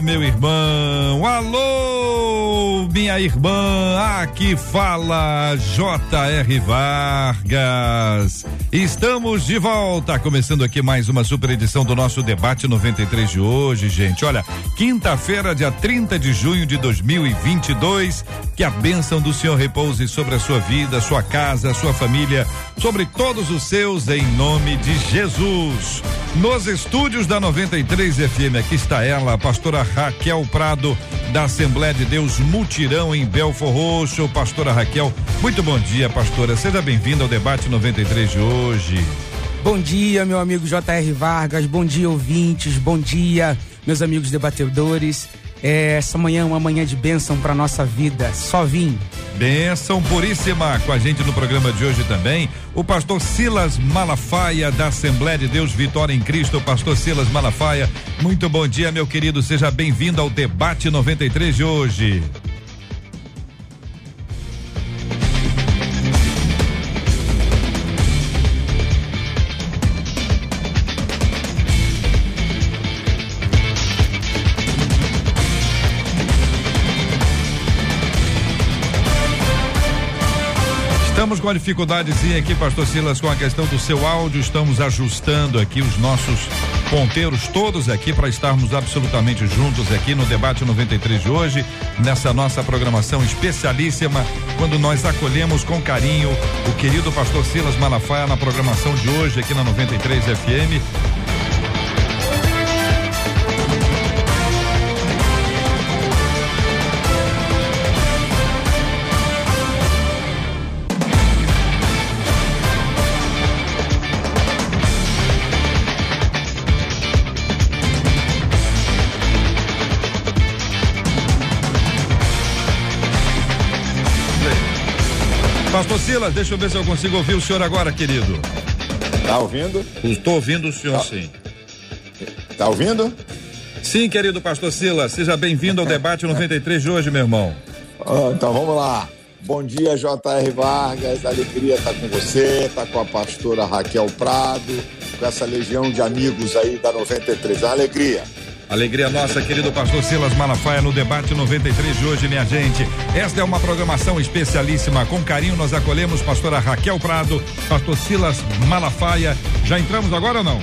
meu irmão. Alô, minha irmã. Aqui fala J.R. Vargas. Estamos de volta, começando aqui mais uma super edição do nosso debate 93 de hoje, gente. Olha, quinta-feira, dia 30 de junho de 2022. Que a bênção do Senhor repouse sobre a sua vida, sua casa, sua família, sobre todos os seus, em nome de Jesus. Nos estúdios da 93 FM, aqui está ela, a pastora Raquel Prado, da Assembleia de Deus Mutirão em Belfor Roxo. Pastora Raquel, muito bom dia, pastora. Seja bem-vinda ao debate 93 de hoje. Bom dia, meu amigo J.R. Vargas. Bom dia, ouvintes. Bom dia, meus amigos debatedores. É, essa manhã é uma manhã de bênção para nossa vida. Só vim. Bênção puríssima com a gente no programa de hoje também. O pastor Silas Malafaia, da Assembleia de Deus Vitória em Cristo. Pastor Silas Malafaia, muito bom dia, meu querido. Seja bem-vindo ao debate 93 de hoje. Estamos com a dificuldadezinha aqui, pastor Silas, com a questão do seu áudio. Estamos ajustando aqui os nossos ponteiros todos aqui para estarmos absolutamente juntos aqui no debate 93 de hoje, nessa nossa programação especialíssima, quando nós acolhemos com carinho o querido pastor Silas Malafaia na programação de hoje aqui na 93 FM. Pastor Silas, deixa eu ver se eu consigo ouvir o senhor agora, querido. Tá ouvindo? Estou ouvindo o senhor, Tá. sim. Tá ouvindo? Sim, querido pastor Silas, seja bem-vindo ao debate 93 de hoje, meu irmão. Ah, então vamos lá. Bom dia, J.R. Vargas. Alegria estar com você, tá com a pastora Raquel Prado, com essa legião de amigos aí da 93. É alegria. Alegria nossa, querido pastor Silas Malafaia, no debate 93 de hoje, minha gente. Esta é uma programação especialíssima. Com carinho, nós acolhemos pastora Raquel Prado, pastor Silas Malafaia. Já entramos agora ou não?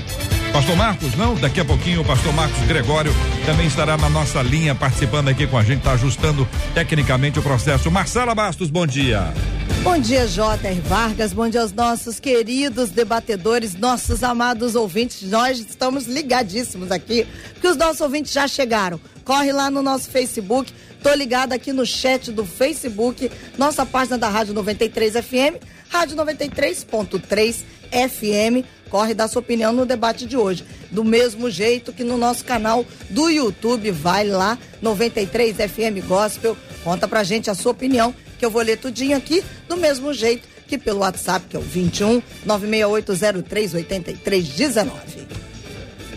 Pastor Marcos, não? Daqui a pouquinho o pastor Marcos Gregório também estará na nossa linha participando aqui com a gente, está ajustando tecnicamente o processo. Marcela Bastos, bom dia. Bom dia, J.R. Vargas. Bom dia aos nossos queridos debatedores, nossos amados ouvintes. Nós estamos ligadíssimos aqui, porque os nossos ouvintes já chegaram. Corre lá no nosso Facebook. Tô ligada aqui no chat do Facebook, nossa página da Rádio 93 FM, Rádio 93.3 FM. Corre dar sua opinião no debate de hoje. Do mesmo jeito que no nosso canal do YouTube, vai lá, 93 FM Gospel. Conta pra gente a sua opinião, que eu vou ler tudinho aqui, do mesmo jeito que pelo WhatsApp, que é o 21 96803 8319.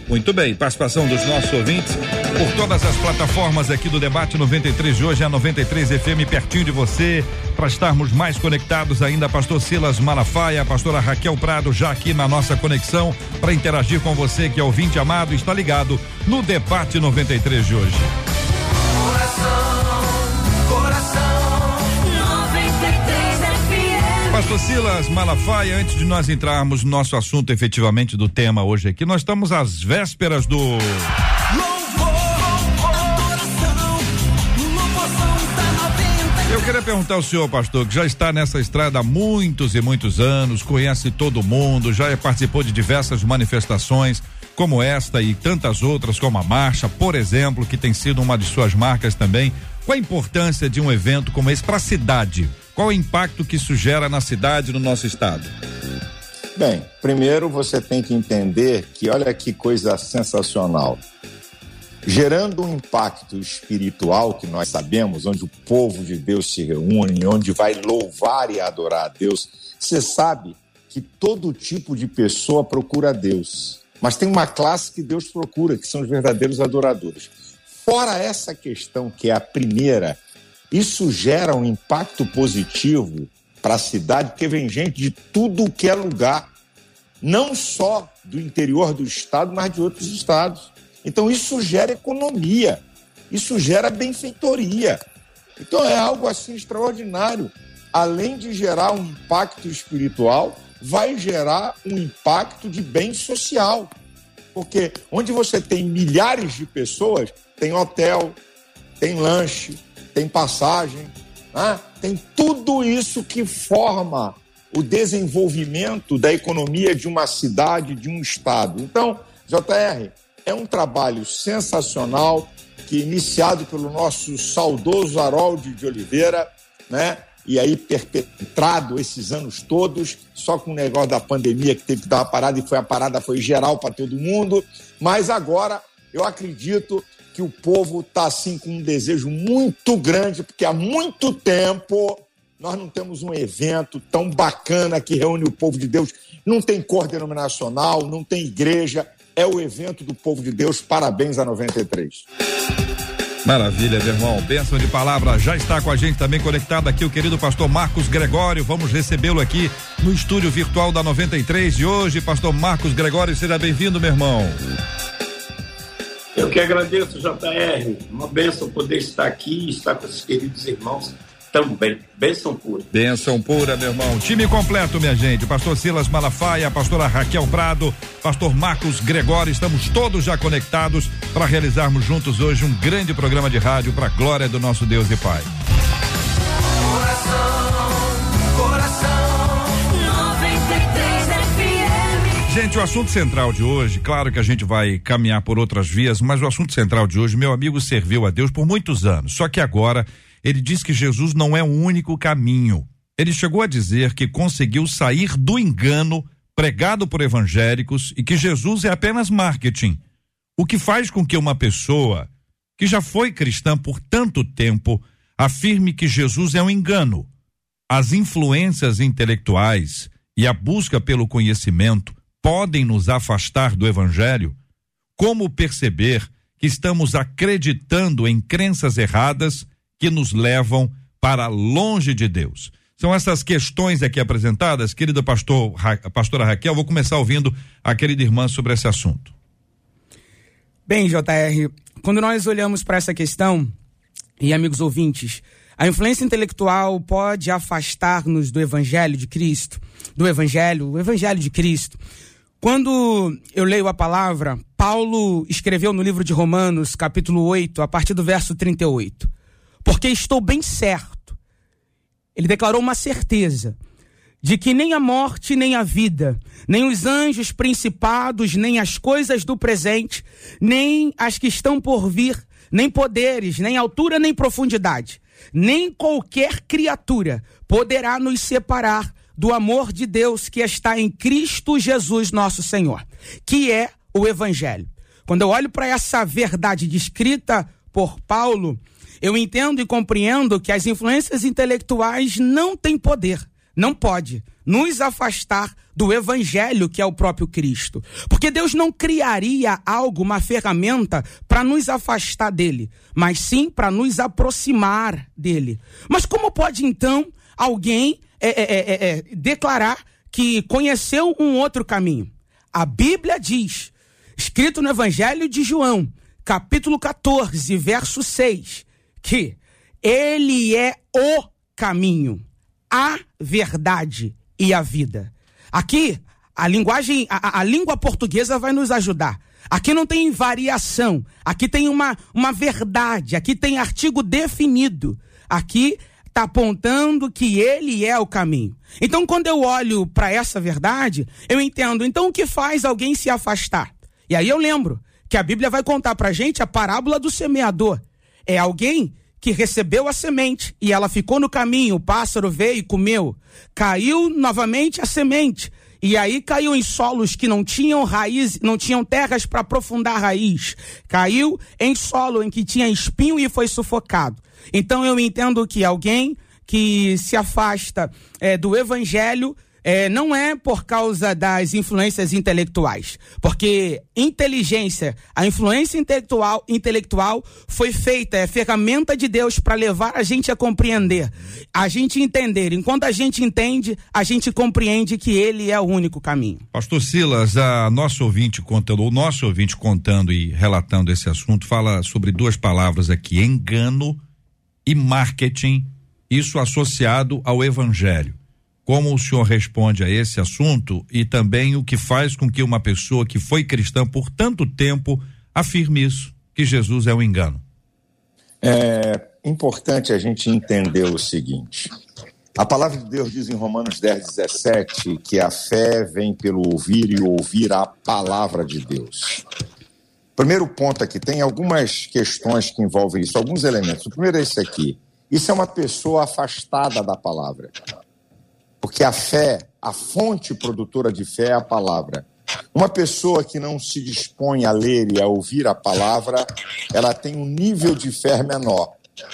Muito bem, participação dos nossos ouvintes por todas as plataformas aqui do debate 93 de hoje, a 93 FM pertinho de você, para estarmos mais conectados ainda, pastor Silas Malafaia, pastora Raquel Prado já aqui na nossa conexão para interagir com você que é ouvinte amado, está ligado no debate 93 de hoje. Pastor Silas Malafaia, antes de nós entrarmos no nosso assunto efetivamente do tema hoje aqui, nós estamos às vésperas do queria perguntar ao senhor, pastor, que já está nessa estrada há muitos e muitos anos, conhece todo mundo, já participou de diversas manifestações, como esta e tantas outras, como a marcha, por exemplo, que tem sido uma de suas marcas também. Qual a importância de um evento como esse para a cidade? Qual o impacto que isso gera na cidade no nosso estado? Bem, primeiro você tem que entender que olha que coisa sensacional. Gerando um impacto espiritual que nós sabemos, onde o povo de Deus se reúne, onde vai louvar e adorar a Deus. Você sabe que todo tipo de pessoa procura Deus, mas tem uma classe que Deus procura, que são os verdadeiros adoradores. Fora essa questão, que é a primeira, isso gera um impacto positivo para a cidade, porque vem gente de tudo que é lugar, não só do interior do estado, mas de outros estados. Então isso gera economia, isso gera benfeitoria. Então é algo assim extraordinário. Além de gerar um impacto espiritual, vai gerar um impacto de bem social. Porque onde você tem milhares de pessoas, tem hotel, tem lanche, tem passagem, né? tem tudo isso que forma o desenvolvimento da economia de uma cidade, de um estado. Então, JR, é um trabalho sensacional que iniciado pelo nosso saudoso Harold de Oliveira, né? E aí perpetrado esses anos todos, só com o negócio da pandemia que teve que dar uma parada e foi a parada foi geral para todo mundo, mas agora eu acredito que o povo está assim com um desejo muito grande, porque há muito tempo nós não temos um evento tão bacana que reúne o povo de Deus. Não tem cor denominacional, não tem igreja, é o evento do povo de Deus. Parabéns a 93. Maravilha, meu irmão. Bênção de palavra. Já está com a gente também conectado aqui o querido pastor Marcos Gregório. Vamos recebê-lo aqui no estúdio virtual da 93 de hoje. Pastor Marcos Gregório, seja bem-vindo, meu irmão. Eu que agradeço, JR. Uma bênção poder estar aqui e estar com esses queridos irmãos também. Bênção pura. Bênção pura, meu irmão. Time completo, minha gente. Pastor Silas Malafaia, pastora Raquel Prado, pastor Marcos Gregório. Estamos todos já conectados para realizarmos juntos hoje um grande programa de rádio para a glória do nosso Deus e Pai. Gente, o assunto central de hoje, claro que a gente vai caminhar por outras vias, mas o assunto central de hoje, meu amigo serviu a Deus por muitos anos. Só que agora ele diz que Jesus não é o único caminho. Ele chegou a dizer que conseguiu sair do engano pregado por evangélicos e que Jesus é apenas marketing. O que faz com que uma pessoa que já foi cristã por tanto tempo afirme que Jesus é um engano. As influências intelectuais e a busca pelo conhecimento podem nos afastar do Evangelho? Como perceber que estamos acreditando em crenças erradas que nos levam para longe de Deus? São essas questões aqui apresentadas, querida pastor, pastora Raquel. Vou começar ouvindo a querida irmã sobre esse assunto. Bem, JR, quando nós olhamos para essa questão, e amigos ouvintes, a influência intelectual pode afastar-nos do Evangelho de Cristo, do Evangelho, o Evangelho de Cristo. Quando eu leio a palavra, Paulo escreveu no livro de Romanos, capítulo 8, a partir do verso 38. Porque estou bem certo. Ele declarou uma certeza de que nem a morte, nem a vida, nem os anjos principados, nem as coisas do presente, nem as que estão por vir, nem poderes, nem altura, nem profundidade, nem qualquer criatura poderá nos separar do amor de Deus que está em Cristo Jesus, nosso Senhor, que é o Evangelho. Quando eu olho para essa verdade descrita por Paulo, eu entendo e compreendo que as influências intelectuais não têm poder, não pode nos afastar do evangelho que é o próprio Cristo. Porque Deus não criaria algo, uma ferramenta para nos afastar dele, mas sim para nos aproximar dele. Mas como pode então alguém é é, é, é, é, declarar que conheceu um outro caminho. A Bíblia diz, escrito no Evangelho de João, capítulo 14, verso 6, que ele é o caminho, a verdade e a vida. Aqui, a linguagem, a, a língua portuguesa vai nos ajudar. Aqui não tem variação, aqui tem uma, uma verdade, aqui tem artigo definido. Aqui está apontando que ele é o caminho. Então, quando eu olho para essa verdade, eu entendo. Então, o que faz alguém se afastar? E aí eu lembro que a Bíblia vai contar para gente a parábola do semeador. É alguém que recebeu a semente e ela ficou no caminho, o pássaro veio e comeu. Caiu novamente a semente E aí caiu em solos que não tinham raiz, não tinham terras para aprofundar raiz. Caiu em solo em que tinha espinho e foi sufocado. Então eu entendo que alguém que se afasta é, do evangelho é, não é por causa das influências intelectuais, porque inteligência, a influência intelectual, intelectual foi feita, é ferramenta de Deus para levar a gente a compreender, a gente entender. Enquanto a gente entende, a gente compreende que Ele é o único caminho. Pastor Silas, a nosso ouvinte contando, o nosso ouvinte contando e relatando esse assunto, fala sobre duas palavras aqui: engano e marketing, isso associado ao evangelho. Como o senhor responde a esse assunto e também o que faz com que uma pessoa que foi cristã por tanto tempo afirme isso, que Jesus é um engano? É importante a gente entender o seguinte. A palavra de Deus diz em Romanos 10, 17 que a fé vem pelo ouvir e ouvir a palavra de Deus. Primeiro ponto aqui, tem algumas questões que envolvem isso, alguns elementos. O primeiro é esse aqui. Isso é uma pessoa afastada da palavra. Porque a fé, a fonte produtora de fé é a palavra. Uma pessoa que não se dispõe a ler e a ouvir a palavra, ela tem um nível de fé menor.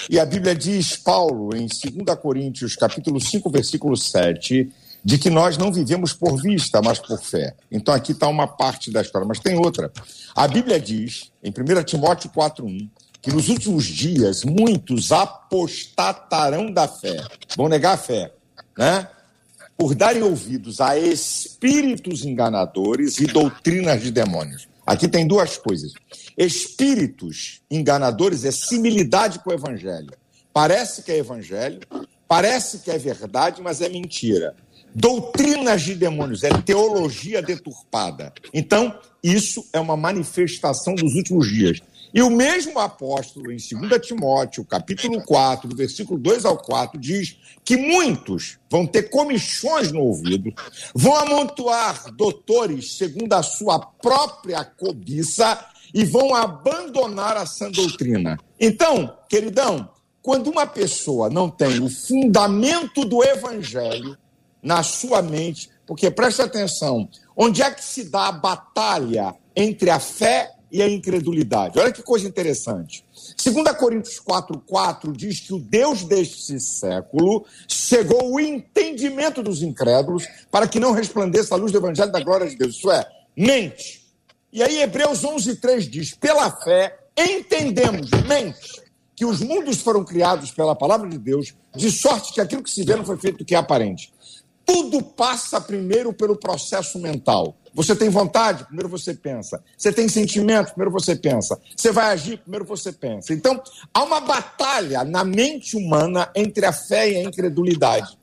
E a Bíblia diz, Paulo, em 2 Coríntios, capítulo 5, versículo 7, de que nós não vivemos por vista, mas por fé. Então aqui está uma parte da história, mas tem outra. A Bíblia diz, em 1 Timóteo 4,1, que nos últimos dias muitos apostatarão da fé, vão negar a fé, né? Por darem ouvidos a espíritos enganadores e doutrinas de demônios. Aqui tem duas coisas. Espíritos enganadores é similidade com o evangelho. Parece que é evangelho, parece que é verdade, mas é mentira. Doutrinas de demônios é teologia deturpada. Então, isso é uma manifestação dos últimos dias. E o mesmo apóstolo, em 2 Timóteo, capítulo 4, do versículo 2 ao 4, diz que muitos vão ter comichões no ouvido, vão amontoar doutores segundo a sua própria cobiça e vão abandonar a sã doutrina. Então, queridão, quando uma pessoa não tem o fundamento do evangelho na sua mente, porque preste atenção, onde é que se dá a batalha entre a fé e a incredulidade. Olha que coisa interessante. 2 Coríntios 4,4 diz que o Deus deste século cegou o entendimento dos incrédulos para que não resplandeça a luz do evangelho da glória de Deus. Isso é, mente. E aí Hebreus 11,3 diz: pela fé entendemos, mente, que os mundos foram criados pela palavra de Deus, de sorte que aquilo que se vê não foi feito do que é aparente. Tudo passa primeiro pelo processo mental. Você tem vontade? Primeiro você pensa. Você tem sentimento? Primeiro você pensa. Você vai agir? Primeiro você pensa. Então, há uma batalha na mente humana entre a fé e a incredulidade.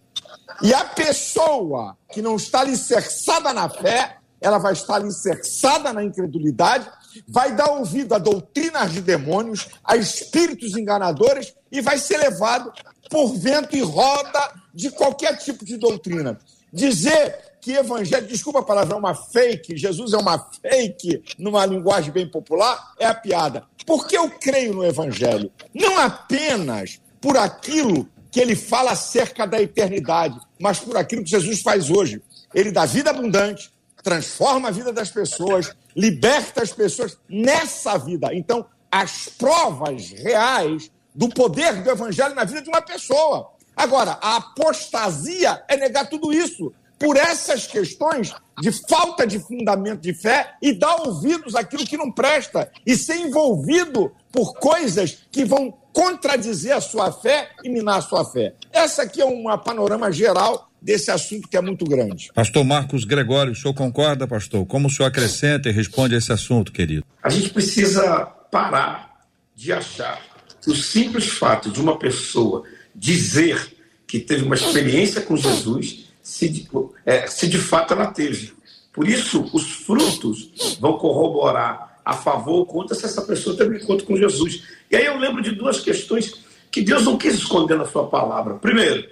E a pessoa que não está alicerçada na fé, ela vai estar alicerçada na incredulidade, vai dar ouvido a doutrinas de demônios, a espíritos enganadores e vai ser levado por vento e roda de qualquer tipo de doutrina. Dizer que evangelho, desculpa a palavra, é uma fake, Jesus é uma fake, numa linguagem bem popular, é a piada. Porque eu creio no evangelho, não apenas por aquilo que ele fala acerca da eternidade, mas por aquilo que Jesus faz hoje. Ele dá vida abundante, transforma a vida das pessoas, liberta as pessoas nessa vida. Então, as provas reais do poder do evangelho na vida de uma pessoa. Agora, a apostasia é negar tudo isso por essas questões de falta de fundamento de fé e dar ouvidos àquilo que não presta e ser envolvido por coisas que vão contradizer a sua fé e minar a sua fé. Essa aqui é um panorama geral desse assunto que é muito grande. Pastor Marcos Gregório, o senhor concorda, pastor? Como o senhor acrescenta e responde a esse assunto, querido? A gente precisa parar de achar que o simples fato de uma pessoa dizer que teve uma experiência com Jesus se de, é, se de fato ela teve. Por isso, os frutos vão corroborar a favor ou contra se essa pessoa teve um encontro com Jesus. E aí eu lembro de duas questões que Deus não quis esconder na sua palavra. Primeiro,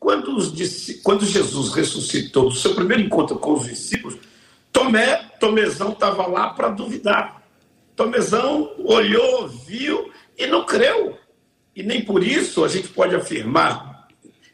quando, os, quando Jesus ressuscitou, no seu primeiro encontro com os discípulos, Tomé, Tomezão estava lá para duvidar. Tomezão olhou, viu e não creu. E nem por isso a gente pode afirmar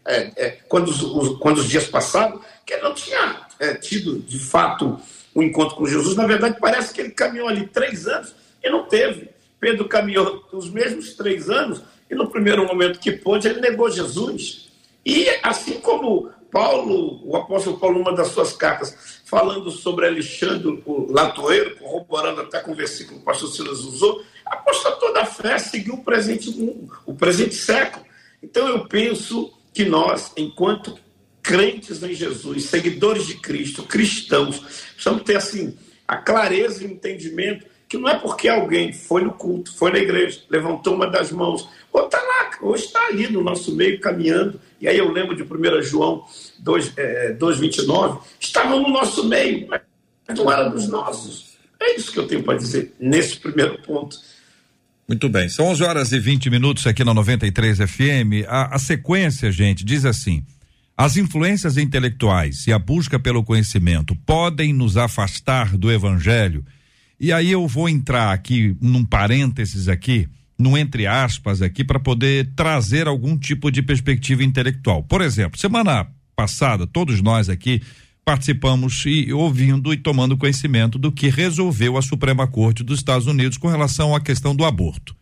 é, é, quando, os, os, quando os dias passaram, que ele não tinha é, tido, de fato, um encontro com Jesus. Na verdade, parece que ele caminhou ali três anos e não teve. Pedro caminhou os mesmos três anos e no primeiro momento que pôde, ele negou Jesus. E assim como Paulo, o apóstolo Paulo, numa das suas cartas, falando sobre Alexandre, o latoeiro, corroborando até com o versículo que o pastor Silas usou, aposta toda a fé seguiu o presente mundo, o presente século. Então eu penso que nós, enquanto crentes em Jesus, seguidores de Cristo, cristãos, precisamos ter assim a clareza e o entendimento que não é porque alguém foi no culto, foi na igreja, levantou uma das mãos, ou está lá, ou está ali no nosso meio caminhando. E aí eu lembro de 1 João 2, é, 2,29, estavam no nosso meio, mas não era dos nossos. É isso que eu tenho para dizer nesse primeiro ponto. Muito bem, são 11 horas e 20 minutos aqui na 93 FM. A, a sequência, gente, diz assim: as influências intelectuais e a busca pelo conhecimento podem nos afastar do evangelho. E aí eu vou entrar aqui num parênteses aqui, num entre aspas aqui, para poder trazer algum tipo de perspectiva intelectual. Por exemplo, semana passada, todos nós aqui participamos e ouvindo e tomando conhecimento do que resolveu a Suprema Corte dos Estados Unidos com relação à questão do aborto.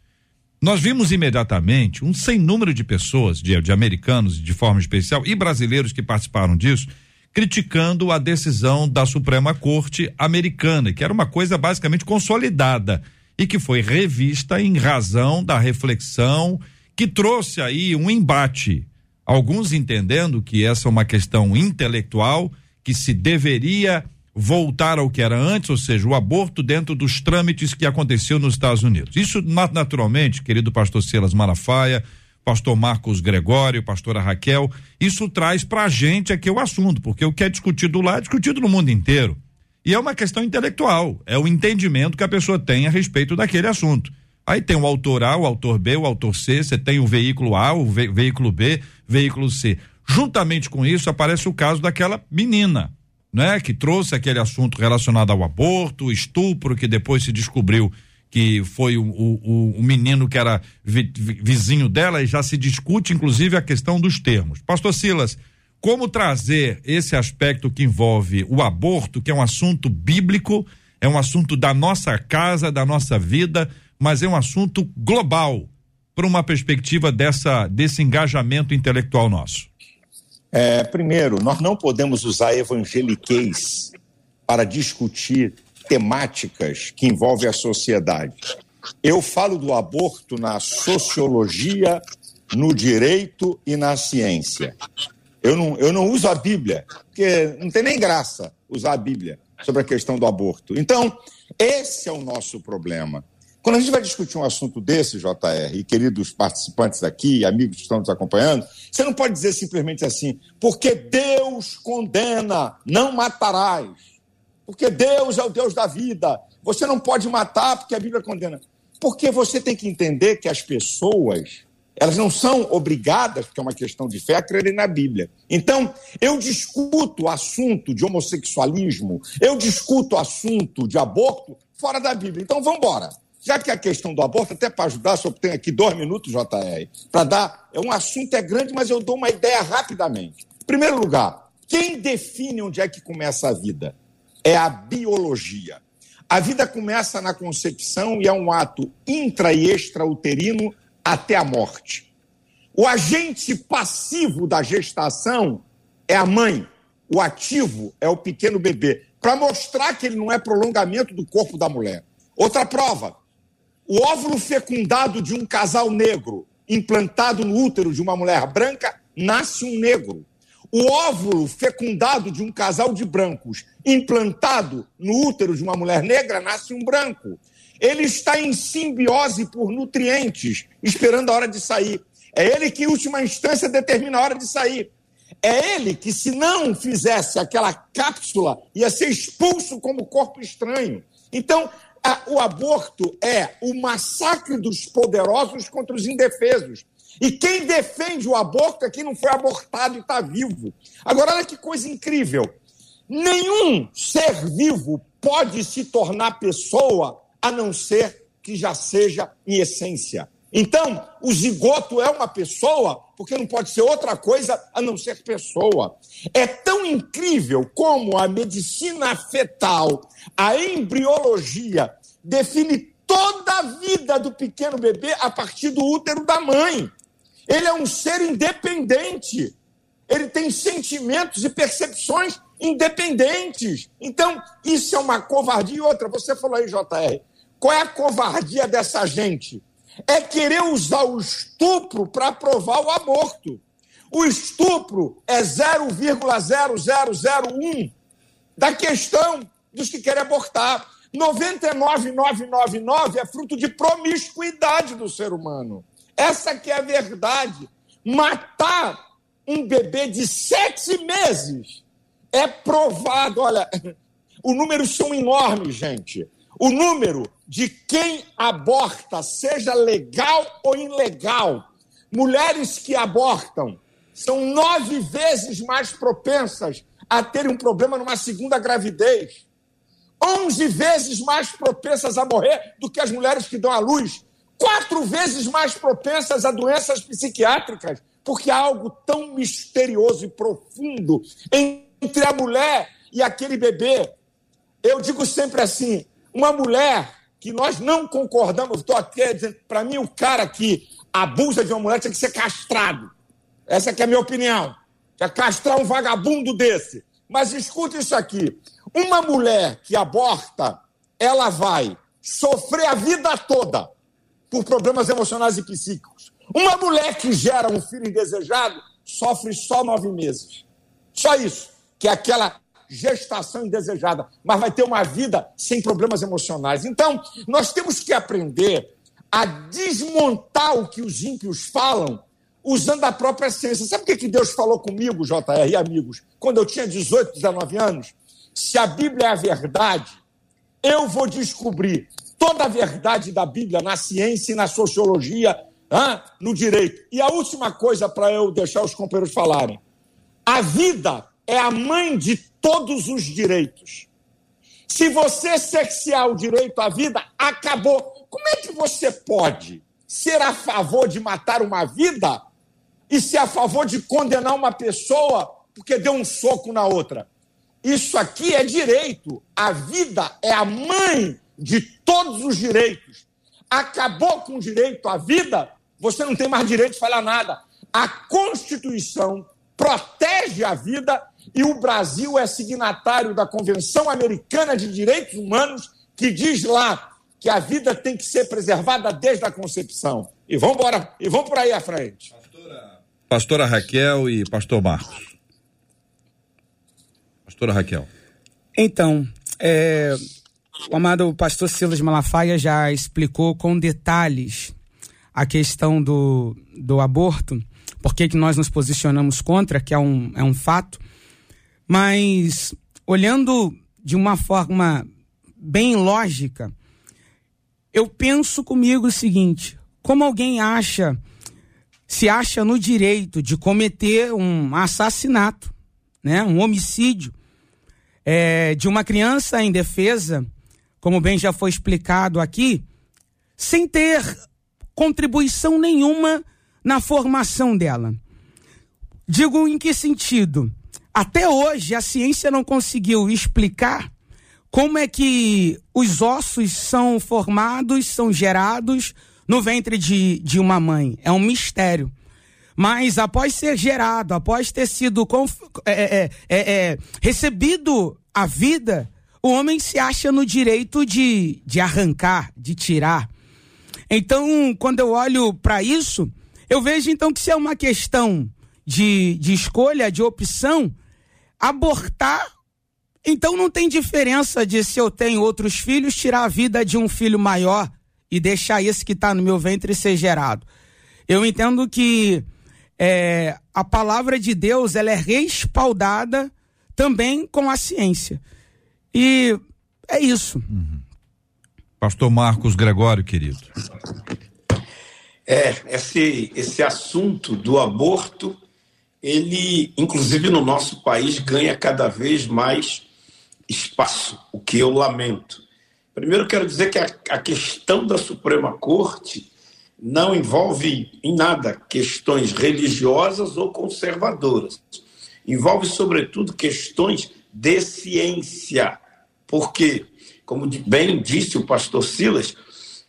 Nós vimos imediatamente um sem número de pessoas, de, de americanos de forma especial e brasileiros que participaram disso, criticando a decisão da Suprema Corte americana, que era uma coisa basicamente consolidada e que foi revista em razão da reflexão que trouxe aí um embate. Alguns entendendo que essa é uma questão intelectual que se deveria voltar ao que era antes, ou seja, o aborto dentro dos trâmites que aconteceu nos Estados Unidos. Isso naturalmente, querido pastor Silas Malafaia, pastor Marcos Gregório, pastora Raquel, isso traz para a gente aqui o assunto, porque o que é discutido lá é discutido no mundo inteiro. E é uma questão intelectual, é o entendimento que a pessoa tem a respeito daquele assunto. Aí tem o autor A, o autor B, o autor C, você tem o veículo A, o ve veículo B, veículo C. Juntamente com isso aparece o caso daquela menina, né, que trouxe aquele assunto relacionado ao aborto, estupro, que depois se descobriu que foi o, o, o menino que era vi, vizinho dela e já se discute inclusive a questão dos termos. Pastor Silas, como trazer esse aspecto que envolve o aborto, que é um assunto bíblico, é um assunto da nossa casa, da nossa vida, mas é um assunto global para uma perspectiva dessa desse engajamento intelectual nosso? É, primeiro, nós não podemos usar evangeliquez para discutir temáticas que envolvem a sociedade. Eu falo do aborto na sociologia, no direito e na ciência. Eu não, eu não uso a Bíblia, porque não tem nem graça usar a Bíblia sobre a questão do aborto. Então, esse é o nosso problema. Quando a gente vai discutir um assunto desse, JR, e queridos participantes aqui, amigos que estão nos acompanhando, você não pode dizer simplesmente assim, porque Deus condena, não matarás. Porque Deus é o Deus da vida. Você não pode matar porque a Bíblia condena. Porque você tem que entender que as pessoas, elas não são obrigadas, porque é uma questão de fé, a crerem na Bíblia. Então, eu discuto o assunto de homossexualismo, eu discuto o assunto de aborto fora da Bíblia. Então, vamos embora. Já que a questão do aborto, até para ajudar, só tenho aqui dois minutos, JR, para dar. É um assunto é grande, mas eu dou uma ideia rapidamente. Em primeiro lugar, quem define onde é que começa a vida? É a biologia. A vida começa na concepção e é um ato intra e extrauterino até a morte. O agente passivo da gestação é a mãe, o ativo é o pequeno bebê, para mostrar que ele não é prolongamento do corpo da mulher. Outra prova: o óvulo fecundado de um casal negro implantado no útero de uma mulher branca nasce um negro. O óvulo fecundado de um casal de brancos implantado no útero de uma mulher negra nasce um branco. Ele está em simbiose por nutrientes, esperando a hora de sair. É ele que, em última instância, determina a hora de sair. É ele que, se não fizesse aquela cápsula, ia ser expulso como corpo estranho. Então, o aborto é o massacre dos poderosos contra os indefesos. E quem defende o aborto é quem não foi abortado e está vivo. Agora, olha que coisa incrível. Nenhum ser vivo pode se tornar pessoa a não ser que já seja em essência. Então, o zigoto é uma pessoa, porque não pode ser outra coisa a não ser pessoa. É tão incrível como a medicina fetal, a embriologia, define toda a vida do pequeno bebê a partir do útero da mãe. Ele é um ser independente. Ele tem sentimentos e percepções independentes. Então, isso é uma covardia. E outra, você falou aí, JR, qual é a covardia dessa gente? É querer usar o estupro para provar o aborto. O estupro é 0,0001 da questão dos que querem abortar. 99,999 é fruto de promiscuidade do ser humano. Essa que é a verdade. Matar um bebê de sete meses é provado. Olha, os números são enormes, gente. O número de quem aborta, seja legal ou ilegal, mulheres que abortam são nove vezes mais propensas a terem um problema numa segunda gravidez. Onze vezes mais propensas a morrer do que as mulheres que dão à luz. Quatro vezes mais propensas a doenças psiquiátricas, porque há algo tão misterioso e profundo entre a mulher e aquele bebê. Eu digo sempre assim: uma mulher que nós não concordamos, estou aqui dizendo, para mim, o cara que abusa de uma mulher tinha que ser castrado. Essa é a minha opinião. Castrar um vagabundo desse. Mas escute isso aqui. Uma mulher que aborta, ela vai sofrer a vida toda por problemas emocionais e psíquicos. Uma mulher que gera um filho indesejado sofre só nove meses. Só isso. Que é aquela gestação indesejada, mas vai ter uma vida sem problemas emocionais. Então, nós temos que aprender a desmontar o que os ímpios falam usando a própria ciência. Sabe o que, que Deus falou comigo, JR e amigos, quando eu tinha 18, 19 anos? Se a Bíblia é a verdade, eu vou descobrir toda a verdade da Bíblia na ciência e na sociologia, no direito. E a última coisa para eu deixar os companheiros falarem: a vida é a mãe de todos os direitos. Se você cercear o direito à vida, acabou. Como é que você pode ser a favor de matar uma vida e ser a favor de condenar uma pessoa porque deu um soco na outra? Isso aqui é direito. A vida é a mãe de todos os direitos. Acabou com o direito à vida, você não tem mais direito de falar nada. A Constituição protege a vida e o Brasil é signatário da Convenção Americana de Direitos Humanos, que diz lá que a vida tem que ser preservada desde a concepção. E vamos embora, e vamos por aí à frente. Pastora, Pastora Raquel e Pastor Marcos. Pastora Raquel. Então, é, o amado pastor Silas Malafaia já explicou com detalhes a questão do, do aborto, por que nós nos posicionamos contra, que é um, é um fato. Mas olhando de uma forma bem lógica, eu penso comigo o seguinte: como alguém acha, se acha no direito de cometer um assassinato, né, um homicídio é, de uma criança em defesa, como bem já foi explicado aqui, sem ter contribuição nenhuma na formação dela. Digo em que sentido? Até hoje, a ciência não conseguiu explicar como é que os ossos são formados, são gerados no ventre de, de uma mãe. É um mistério. Mas após ser gerado, após ter sido é, é, é, é, recebido a vida, o homem se acha no direito de, de arrancar, de tirar. Então, quando eu olho para isso, eu vejo então que se é uma questão de, de escolha, de opção, abortar, então não tem diferença de se eu tenho outros filhos, tirar a vida de um filho maior e deixar esse que está no meu ventre ser gerado. Eu entendo que é, a palavra de Deus ela é respaldada também com a ciência. E é isso. Uhum. Pastor Marcos Gregório, querido. É, esse, esse assunto do aborto ele, inclusive no nosso país, ganha cada vez mais espaço, o que eu lamento. Primeiro, quero dizer que a, a questão da Suprema Corte não envolve em nada questões religiosas ou conservadoras. Envolve, sobretudo, questões de ciência. Porque, como bem disse o pastor Silas,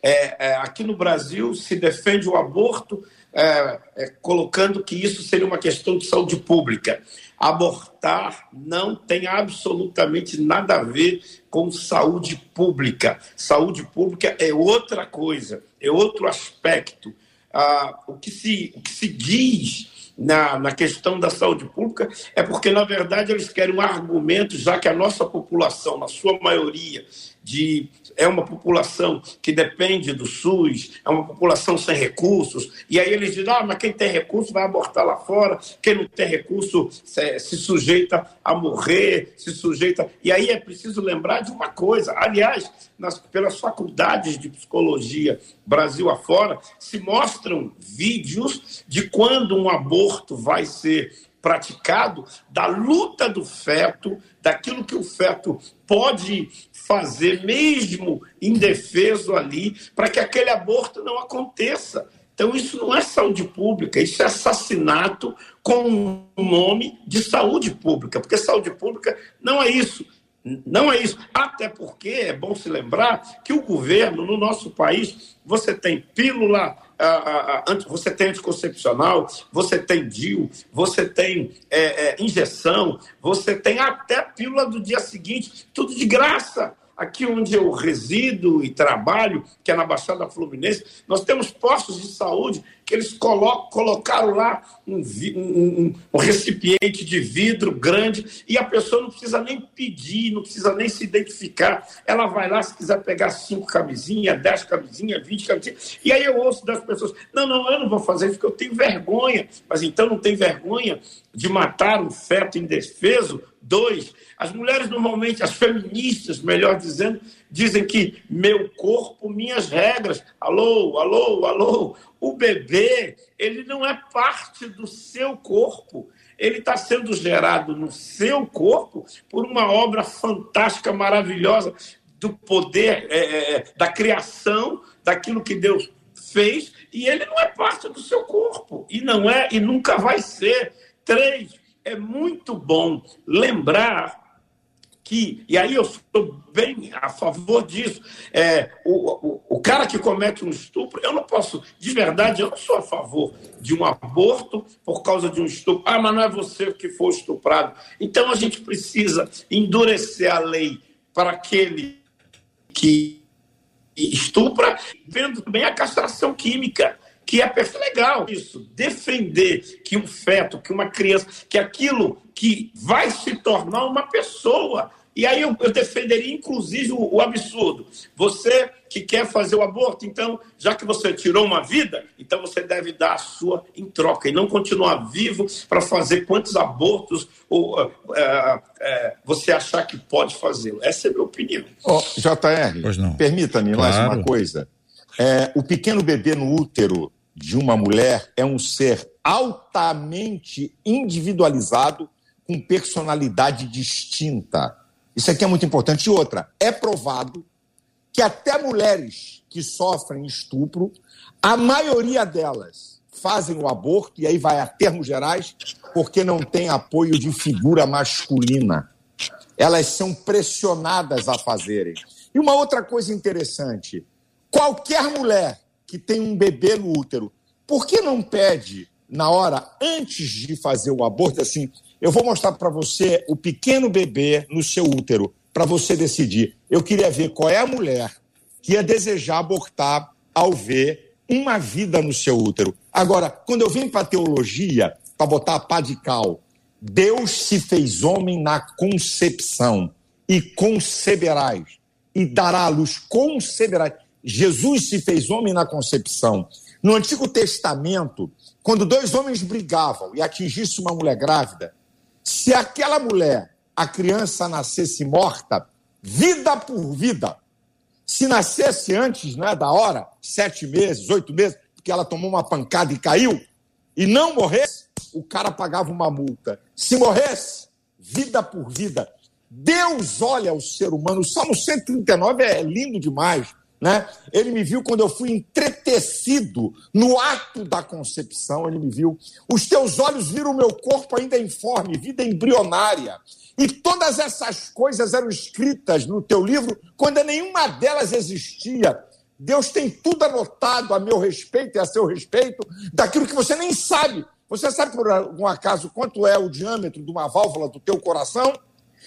é, é, aqui no Brasil se defende o aborto é, é, colocando que isso seria uma questão de saúde pública. Abortar não tem absolutamente nada a ver com saúde pública. Saúde pública é outra coisa, é outro aspecto. Ah, o, que se, o que se diz na, na questão da saúde pública é porque, na verdade, eles querem um argumento, já que a nossa população, na sua maioria, de é uma população que depende do SUS, é uma população sem recursos, e aí eles dizem, ah, mas quem tem recurso vai abortar lá fora, quem não tem recurso se, se sujeita a morrer, se sujeita. E aí é preciso lembrar de uma coisa, aliás, nas, pelas faculdades de psicologia Brasil afora, se mostram vídeos de quando um aborto vai ser praticado, da luta do feto, daquilo que feto pode fazer, mesmo indefeso ali, para que aquele aborto não aconteça. Então, isso não é saúde pública, isso é assassinato com o nome de saúde pública, porque saúde pública não é isso. Não é isso. Até porque é bom se lembrar que o governo, no nosso país, você tem pílula, você tem anticoncepcional, você tem DIU, você tem é, é, injeção, você tem até pílula do dia seguinte, tudo de graça. Aqui onde eu resido e trabalho, que é na Baixada Fluminense, nós temos postos de saúde eles colocaram lá um, um, um, recipiente de vidro grande e a pessoa não precisa nem pedir, não precisa nem se identificar. Ela vai lá, se quiser pegar cinco camisinhas, dez camisinhas, vinte camisinhas. E aí eu ouço das pessoas: não, não, eu não vou fazer isso porque eu tenho vergonha. Mas então não tem vergonha de matar um feto indefeso? Dois, as mulheres normalmente, as feministas, melhor dizendo, dizem que meu corpo, minhas regras. Alô, alô, alô. O bebê, ele não é parte do seu corpo. Ele está sendo gerado no seu corpo por uma obra fantástica, maravilhosa do poder, é, é, é da criação, daquilo que Deus fez, e ele não é parte do seu corpo. E não é, e nunca vai ser. Três, é muito bom lembrar que, e aí eu sou bem a favor disso, é, o, o, o, cara que comete um estupro, eu não posso, de verdade, eu não sou a favor de um aborto por causa de um estupro. Ah, mas não é você que foi estuprado. Então a gente precisa endurecer a lei para aquele que estupra, vendo também a castração química que é legal isso, defender que um feto, que uma criança, que aquilo que vai se tornar uma pessoa, e aí eu, eu defenderia, inclusive, o, o, absurdo. Você que quer fazer o aborto, então, já que você tirou uma vida, então você deve dar a sua em troca e não continuar vivo para fazer quantos abortos ou, uh, uh, você achar que pode fazê-lo. Essa é a minha opinião. Oh, JR, permita-me claro. mais uma coisa. É, o pequeno bebê no útero de uma mulher é um ser altamente individualizado, com personalidade distinta. Isso aqui é muito importante. E outra, é provado que até mulheres que sofrem estupro, a maioria delas fazem o aborto, e aí vai a termos gerais, porque não tem apoio de figura masculina. Elas são pressionadas a fazerem. E uma outra coisa interessante: qualquer mulher que tem um bebê no útero, por que não pede, na hora, antes de fazer o aborto, assim, eu vou mostrar para você o pequeno bebê no seu útero, para você decidir. Eu queria ver qual é a mulher que ia desejar abortar ao ver uma vida no seu útero. Agora, quando eu venho para teologia, para botar a pá de cal, Deus se fez homem na concepção e conceberás, e dará à luz, conceberás. Jesus se fez homem na concepção. No Antigo Testamento, quando dois homens brigavam e atingisse uma mulher grávida, se aquela mulher, a criança nascesse morta, vida por vida, se nascesse antes né, da hora, sete meses, oito meses, porque ela tomou uma pancada e caiu, e não morresse, o cara pagava uma multa. Se morresse, vida por vida. Deus olha o ser humano. O Salmo 139 é lindo demais. Né? Ele me viu quando eu fui entretecido no ato da concepção, ele me viu. Os teus olhos viram o meu corpo ainda informe, vida embrionária. E todas essas coisas eram escritas no teu livro quando nenhuma delas existia. Deus tem tudo anotado a meu respeito e a seu respeito, daquilo que você nem sabe. Você sabe, por algum acaso, quanto é o diâmetro de uma válvula do teu coração?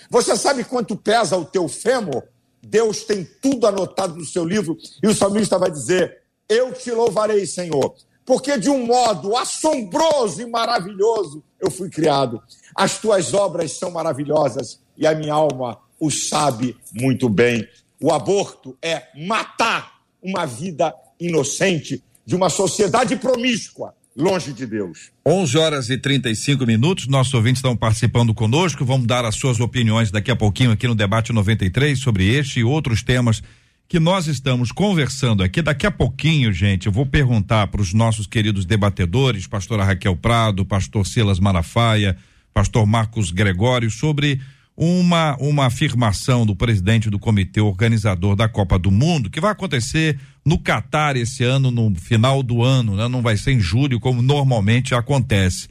Você sabe quanto pesa o teu fêmur? Deus tem tudo anotado no seu livro e o salmista vai dizer: Eu te louvarei, Senhor, porque de um modo assombroso e maravilhoso eu fui criado. As tuas obras são maravilhosas e a minha alma o sabe muito bem. O aborto é matar uma vida inocente de uma sociedade promíscua longe de Deus. 11 horas e 35 minutos. Nossos ouvintes estão participando conosco. Vamos dar as suas opiniões daqui a pouquinho aqui no debate 93 sobre este e outros temas que nós estamos conversando aqui. Daqui a pouquinho, gente, eu vou perguntar para os nossos queridos debatedores, pastora Raquel Prado, pastor Silas Malafaia, pastor Marcos Gregório, sobre uma uma afirmação do presidente do comitê organizador da Copa do Mundo que vai acontecer no Catar esse ano no final do ano, né? Não vai ser em julho como normalmente acontece.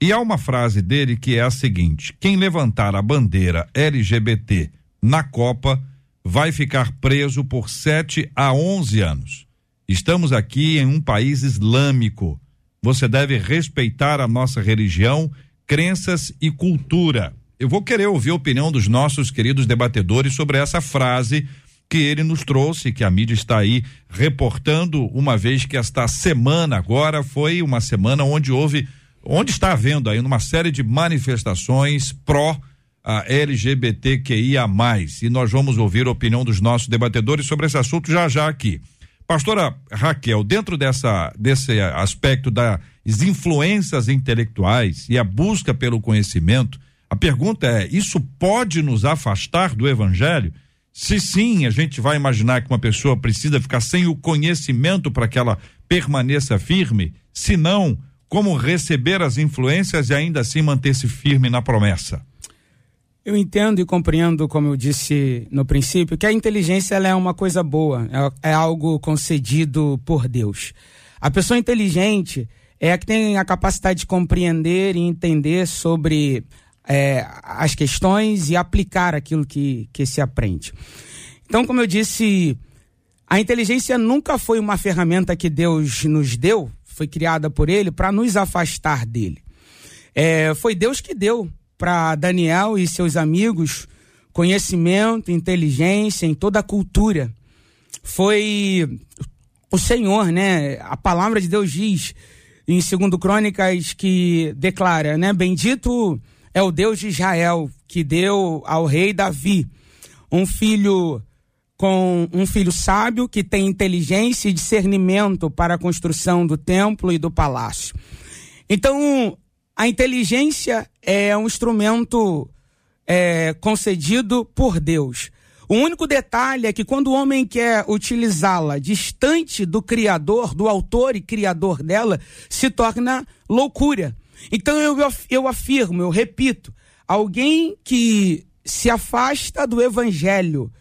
E há uma frase dele que é a seguinte: quem levantar a bandeira LGBT na Copa vai ficar preso por 7 a 11 anos. Estamos aqui em um país islâmico. Você deve respeitar a nossa religião, crenças e cultura eu vou querer ouvir a opinião dos nossos queridos debatedores sobre essa frase que ele nos trouxe, que a mídia está aí reportando, uma vez que esta semana agora foi uma semana onde houve, onde está havendo aí uma série de manifestações pró a LGBTQIA+. E nós vamos ouvir a opinião dos nossos debatedores sobre esse assunto já já aqui. Pastora Raquel, dentro dessa desse aspecto das influências intelectuais e a busca pelo conhecimento, a pergunta é: isso pode nos afastar do evangelho? Se sim, a gente vai imaginar que uma pessoa precisa ficar sem o conhecimento para que ela permaneça firme? Se não, como receber as influências e ainda assim manter-se firme na promessa? Eu entendo e compreendo, como eu disse no princípio, que a inteligência é uma coisa boa, é, é algo concedido por Deus. A pessoa inteligente é a que tem a capacidade de compreender e entender sobre é, as questões e aplicar aquilo que, que se aprende. Então, como eu disse, a inteligência nunca foi uma ferramenta que Deus nos deu, foi criada por Ele para nos afastar dele. É, foi Deus que deu para Daniel e seus amigos conhecimento, inteligência em toda a cultura. Foi o Senhor, né? A palavra de Deus diz em segundo Crônicas que declara, né? Bendito é o Deus de Israel que deu ao rei Davi um filho com um filho sábio que tem inteligência e discernimento para a construção do templo e do palácio. Então, a inteligência é um instrumento é, concedido por Deus. O único detalhe é que quando o homem quer utilizá-la distante do Criador, do autor e criador dela, se torna loucura. Então eu, eu afirmo, eu repito, alguém que se afasta do evangelho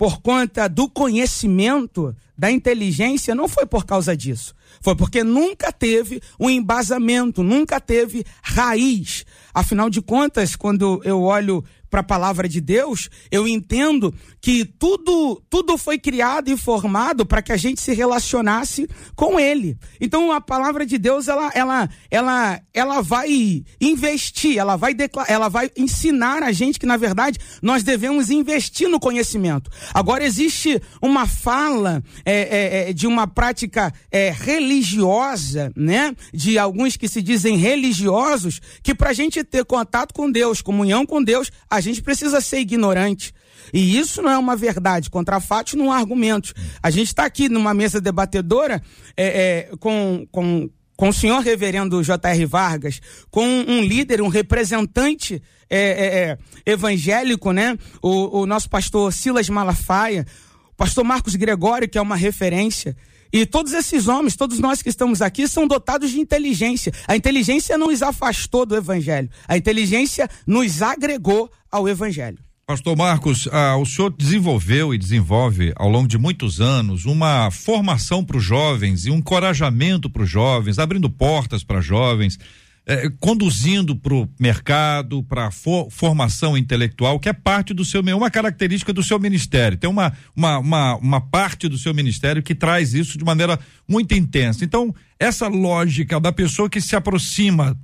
por conta do conhecimento, da inteligência, não foi por causa disso. Foi porque nunca teve um embasamento, nunca teve raiz. Afinal de contas, quando eu olho para a palavra de Deus, eu entendo que tudo tudo foi criado e formado para que a gente se relacionasse com ele. Então a palavra de Deus ela ela ela ela vai investir, ela vai ela vai ensinar a gente que na verdade nós devemos investir no conhecimento. Agora existe uma fala é, é, é, de uma prática é, religiosa, né? De alguns que se dizem religiosos, que para a gente ter contato com Deus, comunhão com Deus, a a gente precisa ser ignorante. E isso não é uma verdade. Contra fatos não há argumentos. A gente está aqui numa mesa debatedora é, é, com, com, com o senhor reverendo J.R. Vargas, com um líder, um representante é, é, é, evangélico, né? O, o nosso pastor Silas Malafaia, o pastor Marcos Gregório, que é uma referência. E todos esses homens, todos nós que estamos aqui, são dotados de inteligência. A inteligência não nos afastou do evangelho. A inteligência nos agregou ao evangelho. Pastor Marcos, ah, o senhor desenvolveu e desenvolve ao longo de muitos anos uma formação para os jovens e um encorajamento para os jovens, abrindo portas para jovens, eh, conduzindo para o mercado, para a for, formação intelectual, que é parte do seu, uma característica do seu ministério. Tem uma, uma, uma, uma parte do seu ministério que traz isso de maneira muito intensa. Então, essa lógica da pessoa que se aproxima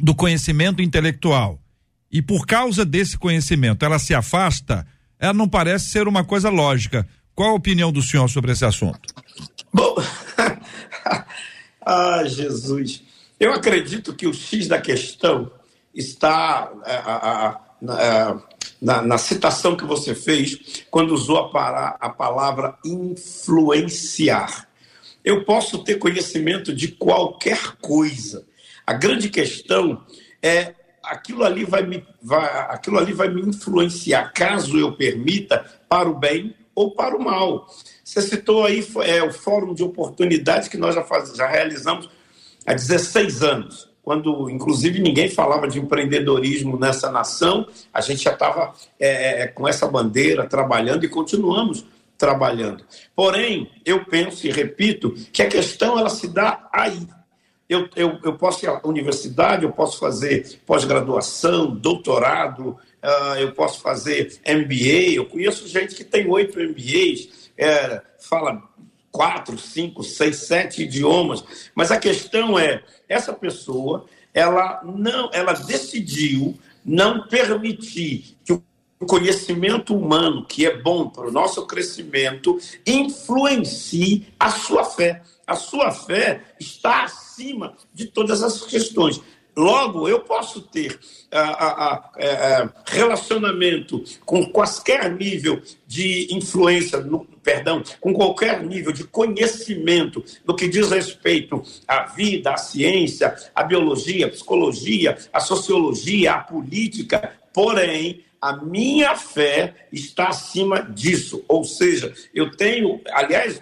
do conhecimento intelectual e por causa desse conhecimento ela se afasta, ela não parece ser uma coisa lógica. Qual a opinião do senhor sobre esse assunto? Bom, ah, Jesus. Eu acredito que o X da questão está é, é, na, na, citação que você fez, quando usou a, para, a palavra influenciar. Eu posso ter conhecimento de qualquer coisa. A grande questão é aquilo ali vai me, vai, aquilo ali vai me influenciar, caso eu permita, para o bem ou para o mal. Você citou aí é, o Fórum de Oportunidades que nós já, faz, já realizamos há 16 anos, quando inclusive ninguém falava de empreendedorismo nessa nação, a gente já estava é, é, com essa bandeira trabalhando e continuamos trabalhando. Porém, eu penso e repito que a questão ela se dá aí eu, eu, eu posso ir à universidade, eu posso fazer pós-graduação, doutorado, uh, eu posso fazer MBA. Eu conheço gente que tem oito MBAs, é, fala quatro, cinco, seis, sete idiomas. Mas a questão é, essa pessoa, ela não, ela decidiu não permitir que o conhecimento humano, que é bom para o nosso crescimento, influencie a sua fé. A sua fé está acima de todas as questões. Logo, eu posso ter relacionamento com qualquer nível de influência, no, perdão, com qualquer nível de conhecimento no que diz respeito à vida, à ciência, à biologia, à psicologia, à sociologia, à política, porém, a minha fé está acima disso. Ou seja, eu tenho, aliás,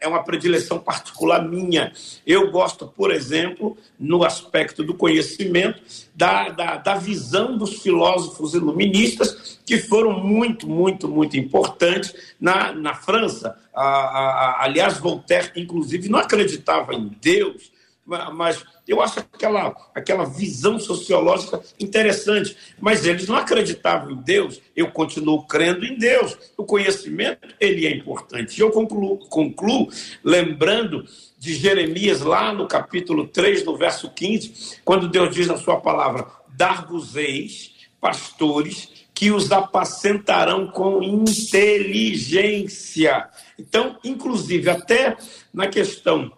é uma predileção particular minha. Eu gosto, por exemplo, no aspecto do conhecimento, da, da, da visão dos filósofos iluministas, que foram muito, muito, muito importantes na, na França. A, a, aliás, Voltaire, inclusive, não acreditava em Deus, mas eu acho aquela, aquela visão sociológica interessante. Mas eles não acreditavam em Deus, eu continuo crendo em Deus. O conhecimento, ele é importante. Eu concluo, concluo lembrando de Jeremias, lá no capítulo 3, no verso 15, quando Deus diz na sua palavra, dar-vos-eis pastores que os apacentarão com inteligência. Então, inclusive, até na questão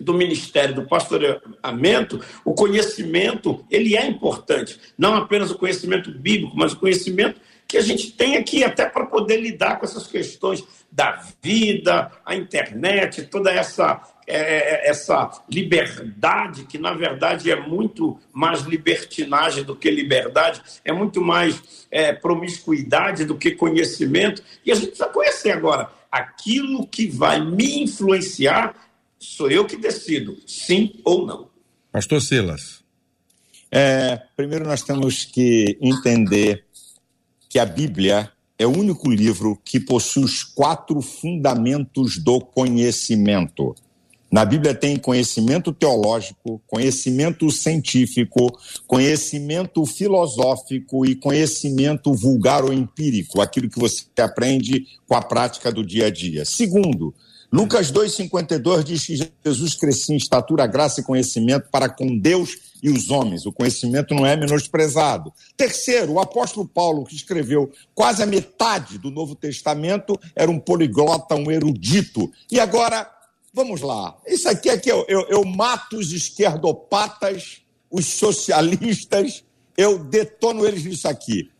do ministério do pastoreamento, o conhecimento, ele é importante. Não apenas o conhecimento bíblico, mas o conhecimento que a gente tem aqui até para poder lidar com essas questões da vida, a internet, toda essa é, é, essa liberdade, que na verdade é muito mais libertinagem do que liberdade, é muito mais é, promiscuidade do que conhecimento. E a gente precisa conhecer agora aquilo que vai me influenciar sou eu que decido, sim ou não. Pastor Silas. É, primeiro nós temos que entender que a Bíblia é o único livro que possui os quatro fundamentos do conhecimento. Na Bíblia tem conhecimento teológico, conhecimento científico, conhecimento filosófico e conhecimento vulgar ou empírico, aquilo que você aprende com a prática do dia a dia. Segundo, Lucas 2,52 diz que Jesus crescia em estatura, graça e conhecimento para com Deus e os homens. O conhecimento não é menosprezado. Terceiro, o apóstolo Paulo, que escreveu quase a metade do Novo Testamento, era um poliglota, um erudito. E agora, vamos lá. Isso aqui é que eu, eu, eu mato os esquerdopatas, os socialistas, eu detono eles nisso aqui.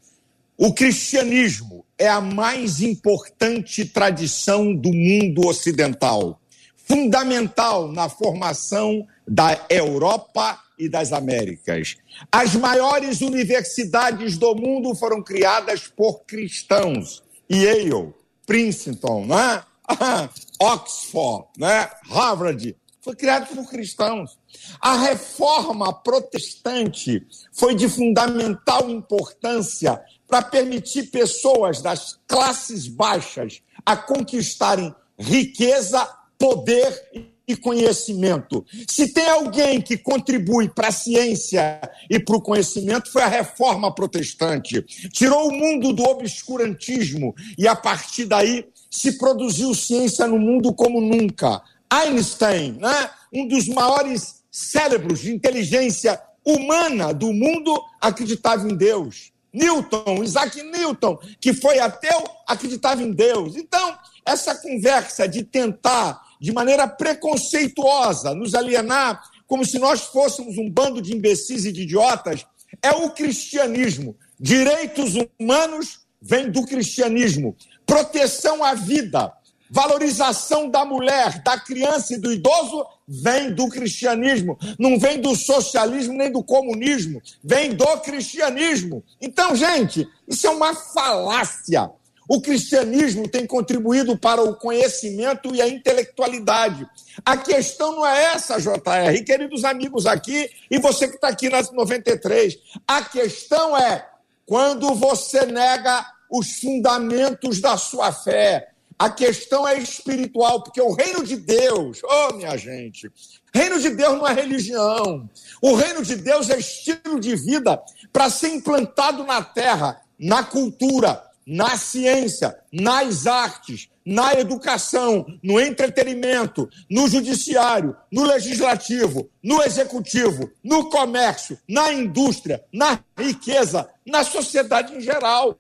O cristianismo é a mais importante tradição do mundo ocidental, fundamental na formação da Europa e das Américas. As maiores universidades do mundo foram criadas por cristãos. Yale, Princeton, né? Oxford, né? Harvard, foi criado por cristãos. A reforma protestante foi de fundamental importância para permitir pessoas das classes baixas a conquistarem riqueza, poder e conhecimento. Se tem alguém que contribui para a ciência e para o conhecimento, foi a reforma protestante. Tirou o mundo do obscurantismo e, a partir daí, se produziu ciência no mundo como nunca. Einstein, né? um dos maiores cérebros de inteligência humana do mundo, acreditava em Deus. Newton, Isaac Newton, que foi ateu, acreditava em Deus. Então, essa conversa de tentar, de maneira preconceituosa, nos alienar, como se nós fôssemos um bando de imbecis e de idiotas, é o cristianismo. Direitos humanos vêm do cristianismo. Proteção à vida, valorização da mulher, da criança e do idoso vem do cristianismo, não vem do socialismo nem do comunismo, vem do cristianismo. Então, gente, isso é uma falácia. O cristianismo tem contribuído para o conhecimento e a intelectualidade. A questão não é essa, JR, queridos amigos aqui e você que está aqui nas 93. A questão é quando você nega os fundamentos da sua fé. A questão é espiritual, porque o reino de Deus, oh minha gente, reino de Deus não é religião. O reino de Deus é estilo de vida para ser implantado na terra, na cultura, na ciência, nas artes, na educação, no entretenimento, no judiciário, no legislativo, no executivo, no comércio, na indústria, na riqueza, na sociedade em geral.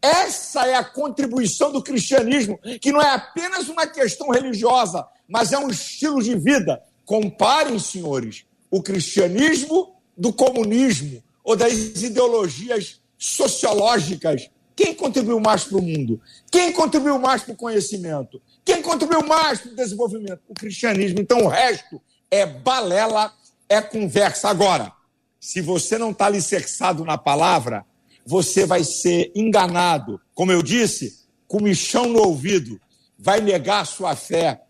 Essa é a contribuição do cristianismo, que não é apenas uma questão religiosa, mas é um estilo de vida. Comparem, senhores, o cristianismo do comunismo ou das ideologias sociológicas quem contribuiu mais para o mundo? Quem contribuiu mais para o conhecimento? Quem contribuiu mais para o desenvolvimento? O cristianismo. Então o resto é balela, é conversa. Agora, se você não está alicerçado na palavra, você vai ser enganado. Como eu disse, com michão no ouvido, vai negar sua fé,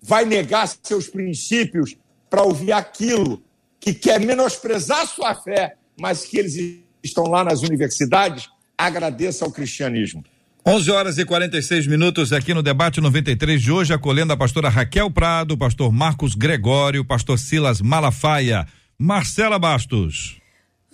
vai negar seus princípios para ouvir aquilo que quer menosprezar sua fé, mas que eles estão lá nas universidades agradeça ao cristianismo. 11 horas e 46 minutos aqui no debate 93 de hoje, acolhendo a pastora Raquel Prado, pastor Marcos Gregório, pastor Silas Malafaia, Marcela Bastos.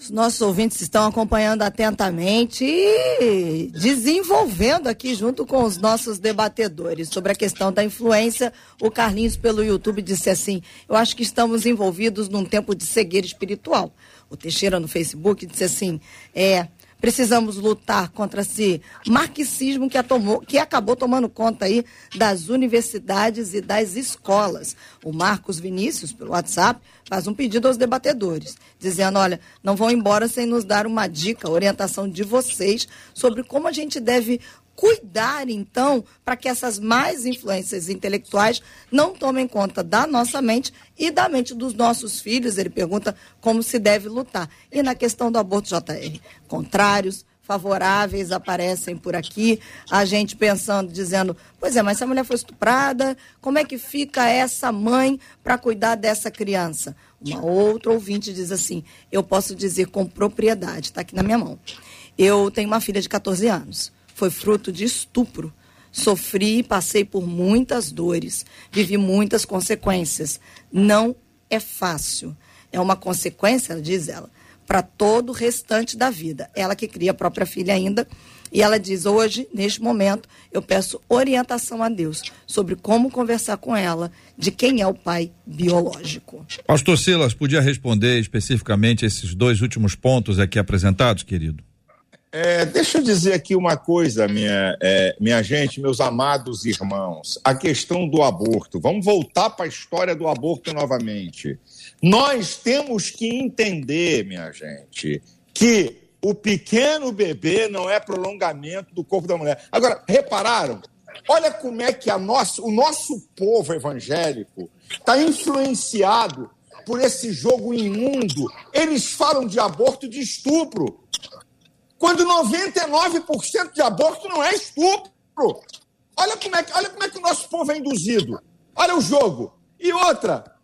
Os nossos ouvintes estão acompanhando atentamente e desenvolvendo aqui junto com os nossos debatedores sobre a questão da influência. O Carlinhos pelo YouTube disse assim: "Eu acho que estamos envolvidos num tempo de cegueira espiritual". O Teixeira no Facebook disse assim: "É, Precisamos lutar contra esse marxismo que, tomou, que acabou tomando conta aí das universidades e das escolas. O Marcos Vinícius, pelo WhatsApp, faz um pedido aos debatedores, dizendo: olha, não vão embora sem nos dar uma dica, orientação de vocês sobre como a gente deve cuidar, então, para que essas mais influências intelectuais não tomem conta da nossa mente e da mente dos nossos filhos. Ele pergunta como se deve lutar. E na questão do aborto, JR, contrários, favoráveis aparecem por aqui, a gente pensando, dizendo, pois é, mas se a mulher foi estuprada, como é que fica essa mãe para cuidar dessa criança? Uma outra ouvinte diz assim, eu posso dizer com propriedade, está aqui na minha mão. Eu tenho uma filha de 14 anos foi fruto de estupro. Sofri e passei por muitas dores, vivi muitas consequências. Não é fácil. É uma consequência, diz ela, para todo o restante da vida. Ela que cria a própria filha ainda. E ela diz: hoje, neste momento, eu peço orientação a Deus sobre como conversar com ela de quem é o pai biológico. Pastor Silas, podia responder especificamente esses dois últimos pontos aqui apresentados, querido? É, deixa eu dizer aqui uma coisa, minha, é, minha gente, meus amados irmãos. A questão do aborto. Vamos voltar para a história do aborto novamente. Nós temos que entender, minha gente, que o pequeno bebê não é prolongamento do corpo da mulher. Agora, repararam? Olha como é que a nossa, o nosso povo evangélico está influenciado por esse jogo imundo. Eles falam de aborto de estupro quando 99% de aborto não é estupro. Olha como é, olha como é que o nosso povo é induzido. Olha o jogo. E outra,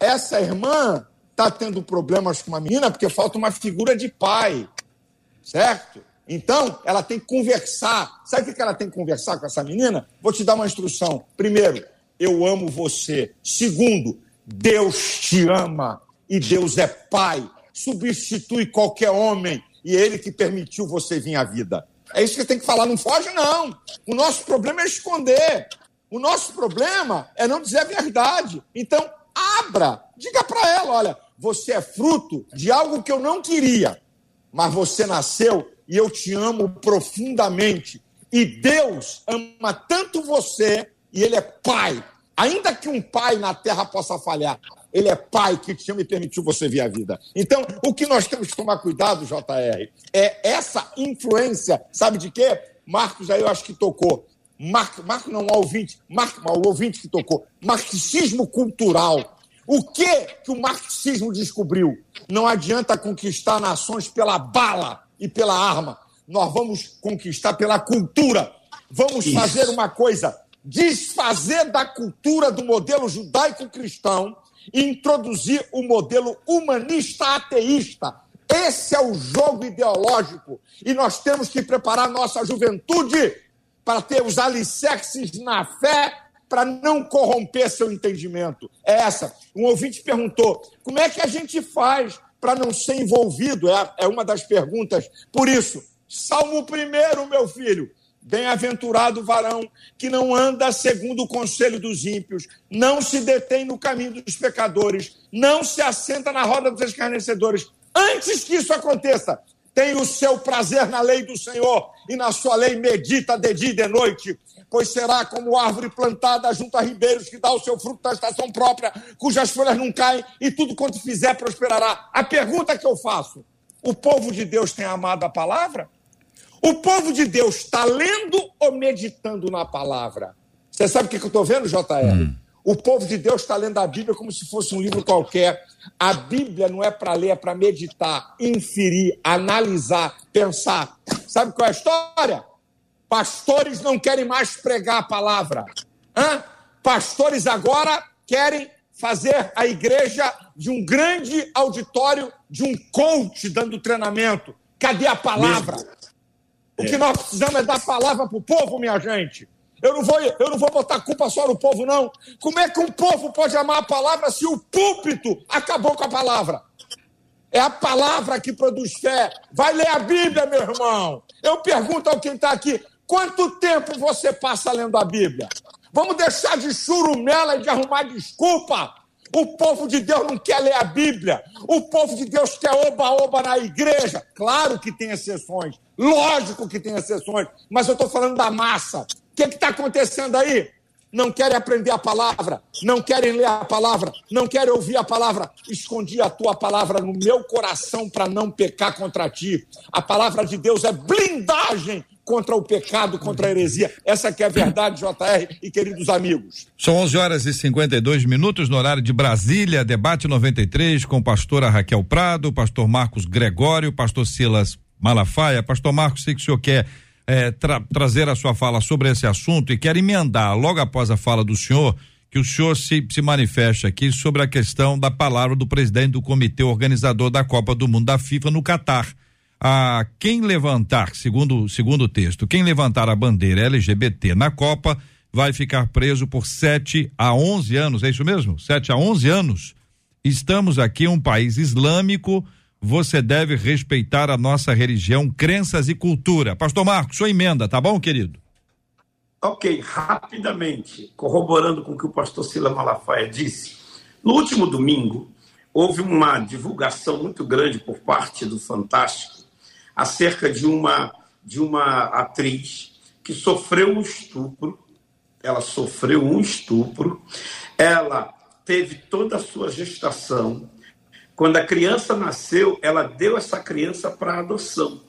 essa irmã está tendo problemas com uma menina porque falta uma figura de pai, certo? Então, ela tem que conversar. Sabe o que ela tem que conversar com essa menina? Vou te dar uma instrução. Primeiro, eu amo você. Segundo, Deus te ama e Deus é pai. Substitui qualquer homem e ele que permitiu você vir à vida. É isso que tem que falar. Não foge, não. O nosso problema é esconder. O nosso problema é não dizer a verdade. Então, abra. Diga para ela: olha, você é fruto de algo que eu não queria, mas você nasceu e eu te amo profundamente. E Deus ama tanto você e Ele é Pai. Ainda que um pai na terra possa falhar, ele é pai que te ama e permitiu você ver a vida. Então, o que nós temos que tomar cuidado, JR, é essa influência, sabe de quê? Marcos aí eu acho que tocou. Marco, Marco não, o ouvinte, Marco, o ouvinte que tocou. Marxismo cultural. O que que o marxismo descobriu? Não adianta conquistar nações pela bala e pela arma. Nós vamos conquistar pela cultura. Vamos Isso. fazer uma coisa: desfazer da cultura do modelo judaico-cristão e introduzir o modelo humanista ateísta. Esse é o jogo ideológico. E nós temos que preparar nossa juventude para ter os alicerces na fé para não corromper seu entendimento. É essa. Um ouvinte perguntou: como é que a gente faz para não ser envolvido? É, é uma das perguntas. Por isso, Salmo 1, meu filho. Bem-aventurado o varão que não anda segundo o conselho dos ímpios, não se detém no caminho dos pecadores, não se assenta na roda dos escarnecedores. Antes que isso aconteça, tem o seu prazer na lei do Senhor e na sua lei medita de dia e de noite pois será como árvore plantada junto a ribeiros que dá o seu fruto na estação própria, cujas folhas não caem e tudo quanto fizer prosperará. A pergunta que eu faço: o povo de Deus tem amado a palavra? O povo de Deus está lendo ou meditando na palavra? Você sabe o que eu estou vendo, JR? Hum. O povo de Deus está lendo a Bíblia como se fosse um livro qualquer. A Bíblia não é para ler, é para meditar, inferir, analisar, pensar. Sabe qual é a história? Pastores não querem mais pregar a palavra. Hã? Pastores agora querem fazer a igreja de um grande auditório, de um coach dando treinamento. Cadê a palavra? O que nós precisamos é dar palavra para o povo, minha gente. Eu não, vou, eu não vou botar culpa só no povo, não. Como é que um povo pode amar a palavra se o púlpito acabou com a palavra? É a palavra que produz fé. Vai ler a Bíblia, meu irmão. Eu pergunto ao quem está aqui: Quanto tempo você passa lendo a Bíblia? Vamos deixar de churumela e de arrumar desculpa. O povo de Deus não quer ler a Bíblia. O povo de Deus quer oba-oba na igreja. Claro que tem exceções. Lógico que tem exceções. Mas eu estou falando da massa. O que está acontecendo aí? Não querem aprender a palavra, não querem ler a palavra, não querem ouvir a palavra. Escondi a tua palavra no meu coração para não pecar contra ti. A palavra de Deus é blindagem contra o pecado, contra a heresia. Essa que é a verdade, JR e queridos amigos. São 11 horas e 52 minutos no horário de Brasília, debate 93 com pastora Raquel Prado, pastor Marcos Gregório, pastor Silas Malafaia. Pastor Marcos, sei que o senhor quer é, tra trazer a sua fala sobre esse assunto e quer emendar logo após a fala do senhor que o senhor se, se manifeste aqui sobre a questão da palavra do presidente do comitê organizador da Copa do Mundo da FIFA no Catar a quem levantar, segundo, segundo o texto, quem levantar a bandeira LGBT na Copa vai ficar preso por 7 a 11 anos, é isso mesmo? 7 a 11 anos. Estamos aqui um país islâmico, você deve respeitar a nossa religião, crenças e cultura. Pastor Marcos, sua emenda, tá bom, querido? Ok, rapidamente, corroborando com o que o pastor Sila Malafaia disse. No último domingo, houve uma divulgação muito grande por parte do Fantástico acerca de uma, de uma atriz que sofreu um estupro. Ela sofreu um estupro. Ela teve toda a sua gestação. Quando a criança nasceu, ela deu essa criança para adoção.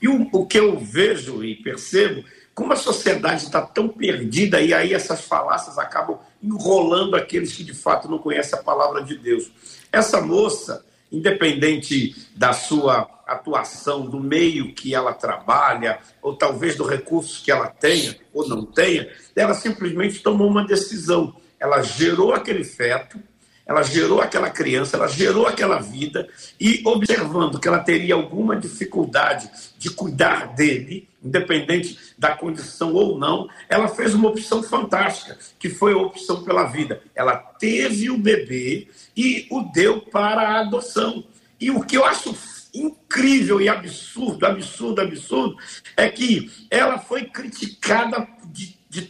E o, o que eu vejo e percebo, como a sociedade está tão perdida, e aí essas falácias acabam enrolando aqueles que de fato não conhecem a palavra de Deus. Essa moça, independente da sua atuação, do meio que ela trabalha, ou talvez do recurso que ela tenha ou não tenha, ela simplesmente tomou uma decisão. Ela gerou aquele feto ela gerou aquela criança, ela gerou aquela vida, e observando que ela teria alguma dificuldade de cuidar dele, independente da condição ou não, ela fez uma opção fantástica, que foi a opção pela vida. Ela teve o bebê e o deu para a adoção. E o que eu acho incrível e absurdo, absurdo, absurdo, é que ela foi criticada de, de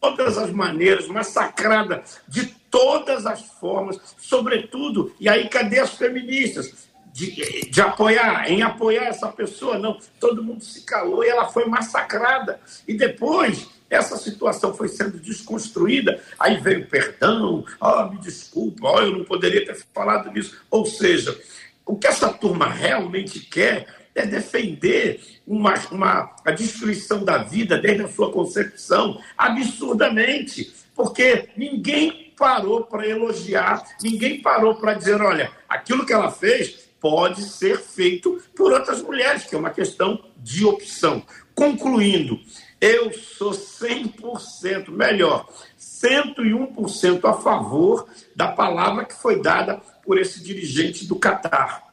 todas as maneiras, massacrada de todas as formas, sobretudo, e aí cadê as feministas? De, de, apoiar, em apoiar essa pessoa, não. Todo mundo se calou e ela foi massacrada. E depois, essa situação foi sendo desconstruída, aí veio perdão, oh, me desculpa, oh, eu não poderia ter falado disso. Ou seja, o que essa turma realmente quer é defender uma, uma, a destruição da vida desde a sua concepção, absurdamente, porque ninguém parou para elogiar, ninguém parou para dizer: olha, aquilo que ela fez pode ser feito por outras mulheres, que é uma questão de opção. Concluindo, eu sou 100%, melhor, 101% a favor da palavra que foi dada por esse dirigente do Catar.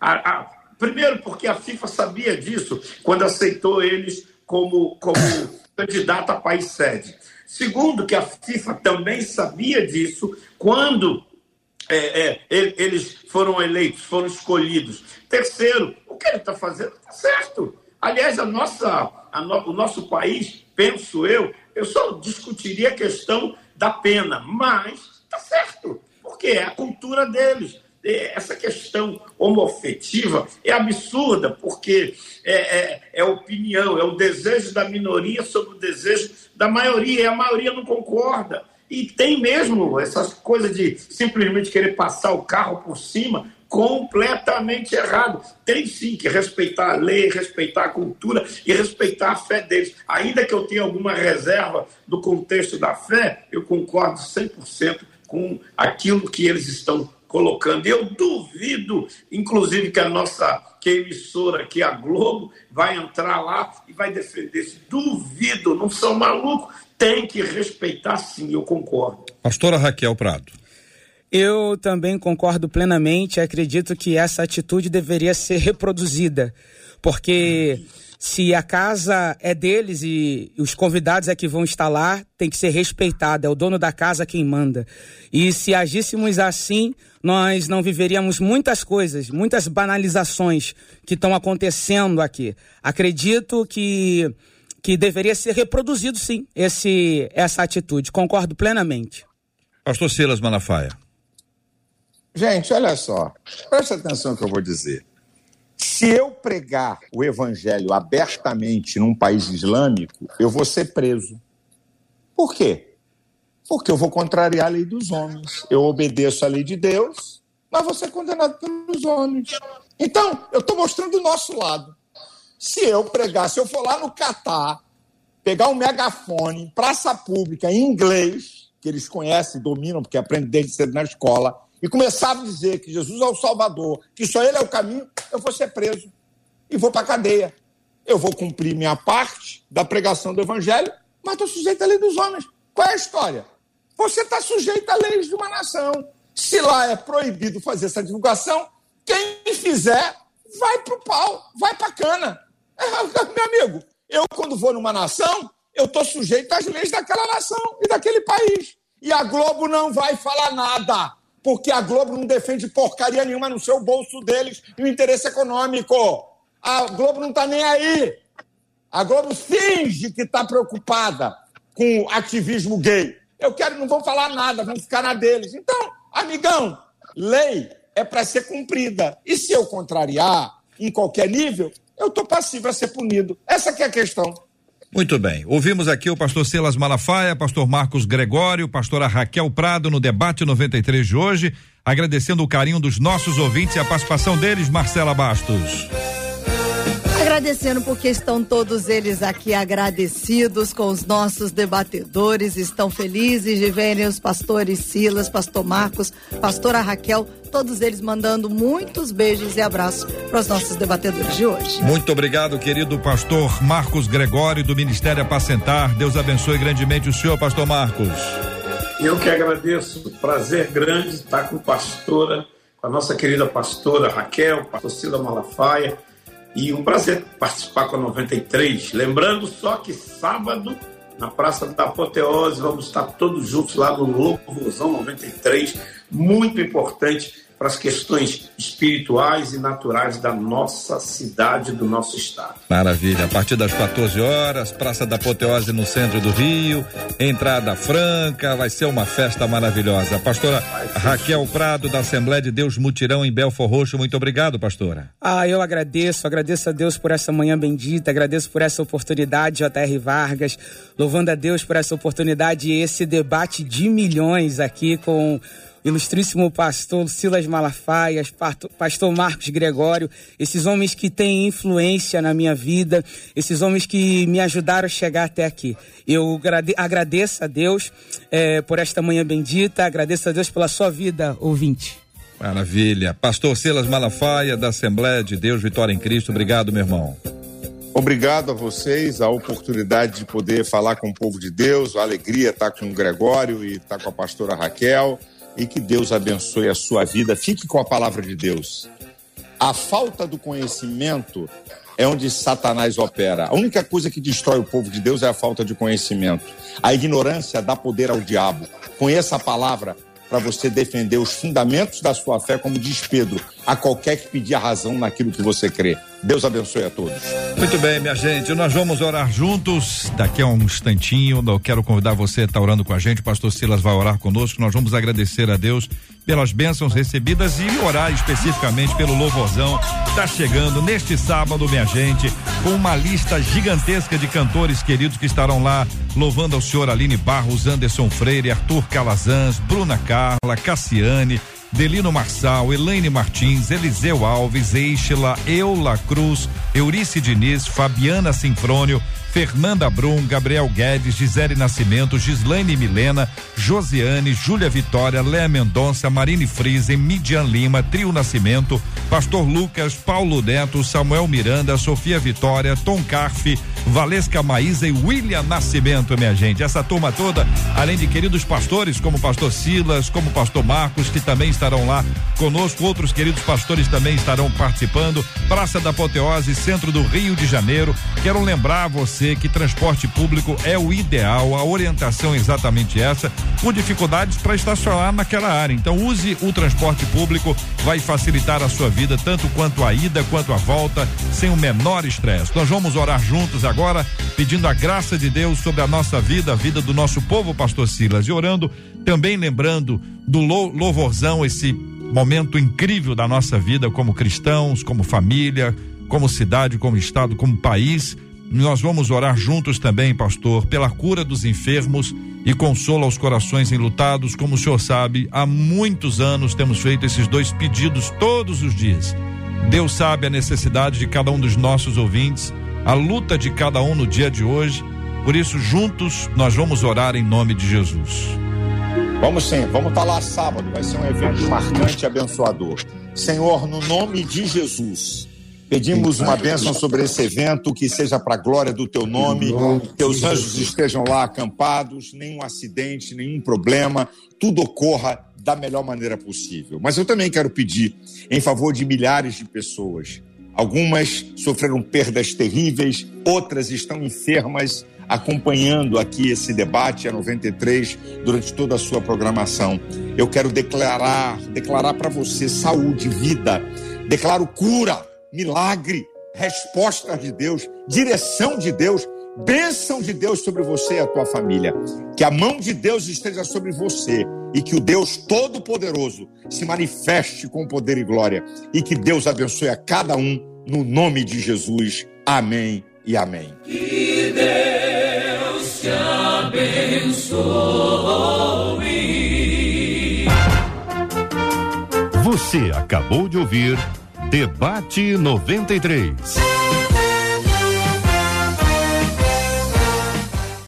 A, a, Primeiro, porque a FIFA sabia disso quando aceitou eles como, como candidato a país sede. Segundo, que a FIFA também sabia disso quando é, é, eles foram eleitos, foram escolhidos. Terceiro, o que ele está fazendo está certo. Aliás, a nossa, a no, o nosso país, penso eu, eu só discutiria a questão da pena, mas está certo, porque é a cultura deles essa questão homofetiva é absurda, porque é, é, é, opinião, é o desejo da minoria sobre o desejo da maioria, e a maioria não concorda. E tem mesmo essas coisas de simplesmente querer passar o carro por cima, completamente errado. Tem sim que respeitar a lei, respeitar a cultura e respeitar a fé deles. Ainda que eu tenha alguma reserva do contexto da fé, eu concordo 100% com aquilo que eles estão colocando. Eu duvido, inclusive, que a nossa que a emissora aqui, a Globo, vai entrar lá e vai defender isso. Duvido, não são malucos. Tem que respeitar sim, eu concordo. Pastora Raquel Prado. Eu também concordo plenamente. Acredito que essa atitude deveria ser reproduzida, porque se a casa é deles e os convidados é que vão estar lá, tem que ser respeitado, é o dono da casa quem manda. E se agíssemos assim, nós não viveríamos muitas coisas, muitas banalizações que estão acontecendo aqui. Acredito que que deveria ser reproduzido sim esse essa atitude. Concordo plenamente. Pastor Silas Malafaia. Gente, olha só. Presta atenção no que eu vou dizer. Se eu pregar o evangelho abertamente num país islâmico, eu vou ser preso. Por quê? Porque eu vou contrariar a lei dos homens. Eu obedeço a lei de Deus, mas vou ser condenado pelos homens. Então, eu estou mostrando o nosso lado. Se eu pregar, se eu for lá no Catar, pegar um megafone, praça pública, em inglês, que eles conhecem, dominam, porque aprendem desde cedo na escola, e começar a dizer que Jesus é o Salvador, que só Ele é o caminho, eu vou ser preso e vou para a cadeia. Eu vou cumprir minha parte da pregação do Evangelho, mas estou sujeito à lei dos homens. Qual é a história? Você está sujeito à lei de uma nação. Se lá é proibido fazer essa divulgação, quem fizer vai para o pau, vai para a cana. É, meu amigo, eu quando vou numa nação, eu estou sujeito às leis daquela nação e daquele país. E a Globo não vai falar nada porque a Globo não defende porcaria nenhuma no seu bolso deles e o interesse econômico. A Globo não está nem aí. A Globo finge que está preocupada com o ativismo gay. Eu quero, não vou falar nada, vão ficar na deles. Então, amigão, lei é para ser cumprida. E se eu contrariar em qualquer nível, eu estou passivo a ser punido. Essa é a questão. Muito bem. Ouvimos aqui o pastor Silas Malafaia, pastor Marcos Gregório, pastora Raquel Prado no debate 93 de hoje, agradecendo o carinho dos nossos ouvintes e a participação deles, Marcela Bastos. Agradecendo porque estão todos eles aqui agradecidos com os nossos debatedores, estão felizes de verem os pastores Silas, pastor Marcos, pastora Raquel, todos eles mandando muitos beijos e abraços para os nossos debatedores de hoje. Muito obrigado, querido pastor Marcos Gregório do Ministério Apacentar. Deus abençoe grandemente o senhor, pastor Marcos. Eu que agradeço, prazer grande estar com a pastora, com a nossa querida pastora Raquel, pastor Cila Malafaia, e um prazer participar com a 93. Lembrando só que sábado, na Praça da Apoteose, vamos estar todos juntos lá no Louvozão 93, muito importante para as questões espirituais e naturais da nossa cidade, do nosso estado. Maravilha. A partir das 14 horas, Praça da Apoteose no centro do Rio, entrada franca, vai ser uma festa maravilhosa. Pastora Raquel Prado, da Assembleia de Deus Mutirão em Belfor Roxo, muito obrigado, pastora. Ah, eu agradeço, agradeço a Deus por essa manhã bendita, agradeço por essa oportunidade, J.R. Vargas, louvando a Deus por essa oportunidade e esse debate de milhões aqui com ilustríssimo pastor Silas Malafaia, pastor Marcos Gregório, esses homens que têm influência na minha vida, esses homens que me ajudaram a chegar até aqui. Eu agradeço a Deus é, por esta manhã bendita, agradeço a Deus pela sua vida, ouvinte. Maravilha. Pastor Silas Malafaia, da Assembleia de Deus Vitória em Cristo, obrigado, meu irmão. Obrigado a vocês, a oportunidade de poder falar com o povo de Deus, a alegria estar com o Gregório e estar com a pastora Raquel e que Deus abençoe a sua vida. Fique com a palavra de Deus. A falta do conhecimento é onde Satanás opera. A única coisa que destrói o povo de Deus é a falta de conhecimento. A ignorância dá poder ao diabo. Conheça a palavra para você defender os fundamentos da sua fé, como diz Pedro, a qualquer que pedir a razão naquilo que você crê. Deus abençoe a todos. Muito bem, minha gente, nós vamos orar juntos. Daqui a um instantinho, eu quero convidar você a estar orando com a gente. O pastor Silas vai orar conosco. Nós vamos agradecer a Deus pelas bênçãos recebidas e orar especificamente pelo louvorzão. Está chegando neste sábado, minha gente, com uma lista gigantesca de cantores queridos que estarão lá louvando ao senhor Aline Barros, Anderson Freire, Arthur Calazans, Bruna Carla, Cassiane. Delino Marçal, Elaine Martins, Eliseu Alves, Eixla, Eula Cruz, Eurice Diniz, Fabiana Sinfrônio, Fernanda Brum, Gabriel Guedes, Gisele Nascimento, Gislaine Milena, Josiane, Júlia Vitória, Léa Mendonça, Marine Friesen, Midian Lima, Trio Nascimento, Pastor Lucas, Paulo Neto, Samuel Miranda, Sofia Vitória, Tom Carfe, Valesca Maísa e William Nascimento, minha gente. Essa turma toda, além de queridos pastores como Pastor Silas, como Pastor Marcos, que também estarão lá conosco, outros queridos pastores também estarão participando. Praça da Apoteose, centro do Rio de Janeiro. Quero lembrar você que transporte público é o ideal, a orientação é exatamente essa, com dificuldades para estacionar naquela área. Então use o transporte público, vai facilitar a sua vida, tanto quanto a ida quanto a volta, sem o menor estresse. Nós vamos orar juntos agora pedindo a graça de Deus sobre a nossa vida, a vida do nosso povo, pastor Silas, e orando também lembrando do louvorzão, esse momento incrível da nossa vida como cristãos, como família, como cidade, como estado, como país. Nós vamos orar juntos também, pastor, pela cura dos enfermos e consolo aos corações enlutados. Como o senhor sabe, há muitos anos temos feito esses dois pedidos todos os dias. Deus sabe a necessidade de cada um dos nossos ouvintes a luta de cada um no dia de hoje. Por isso, juntos, nós vamos orar em nome de Jesus. Vamos sim, vamos estar tá lá sábado, vai ser um evento marcante e abençoador. Senhor, no nome de Jesus, pedimos uma bênção sobre esse evento, que seja para a glória do teu nome, teus anjos estejam lá acampados, nenhum acidente, nenhum problema, tudo ocorra da melhor maneira possível. Mas eu também quero pedir em favor de milhares de pessoas Algumas sofreram perdas terríveis, outras estão enfermas, acompanhando aqui esse debate a 93 durante toda a sua programação. Eu quero declarar, declarar para você saúde, vida, declaro cura, milagre, resposta de Deus, direção de Deus, bênção de Deus sobre você e a tua família. Que a mão de Deus esteja sobre você e que o Deus Todo-Poderoso se manifeste com poder e glória e que Deus abençoe a cada um no nome de Jesus. Amém e amém. Que Deus te abençoe. Você acabou de ouvir Debate 93.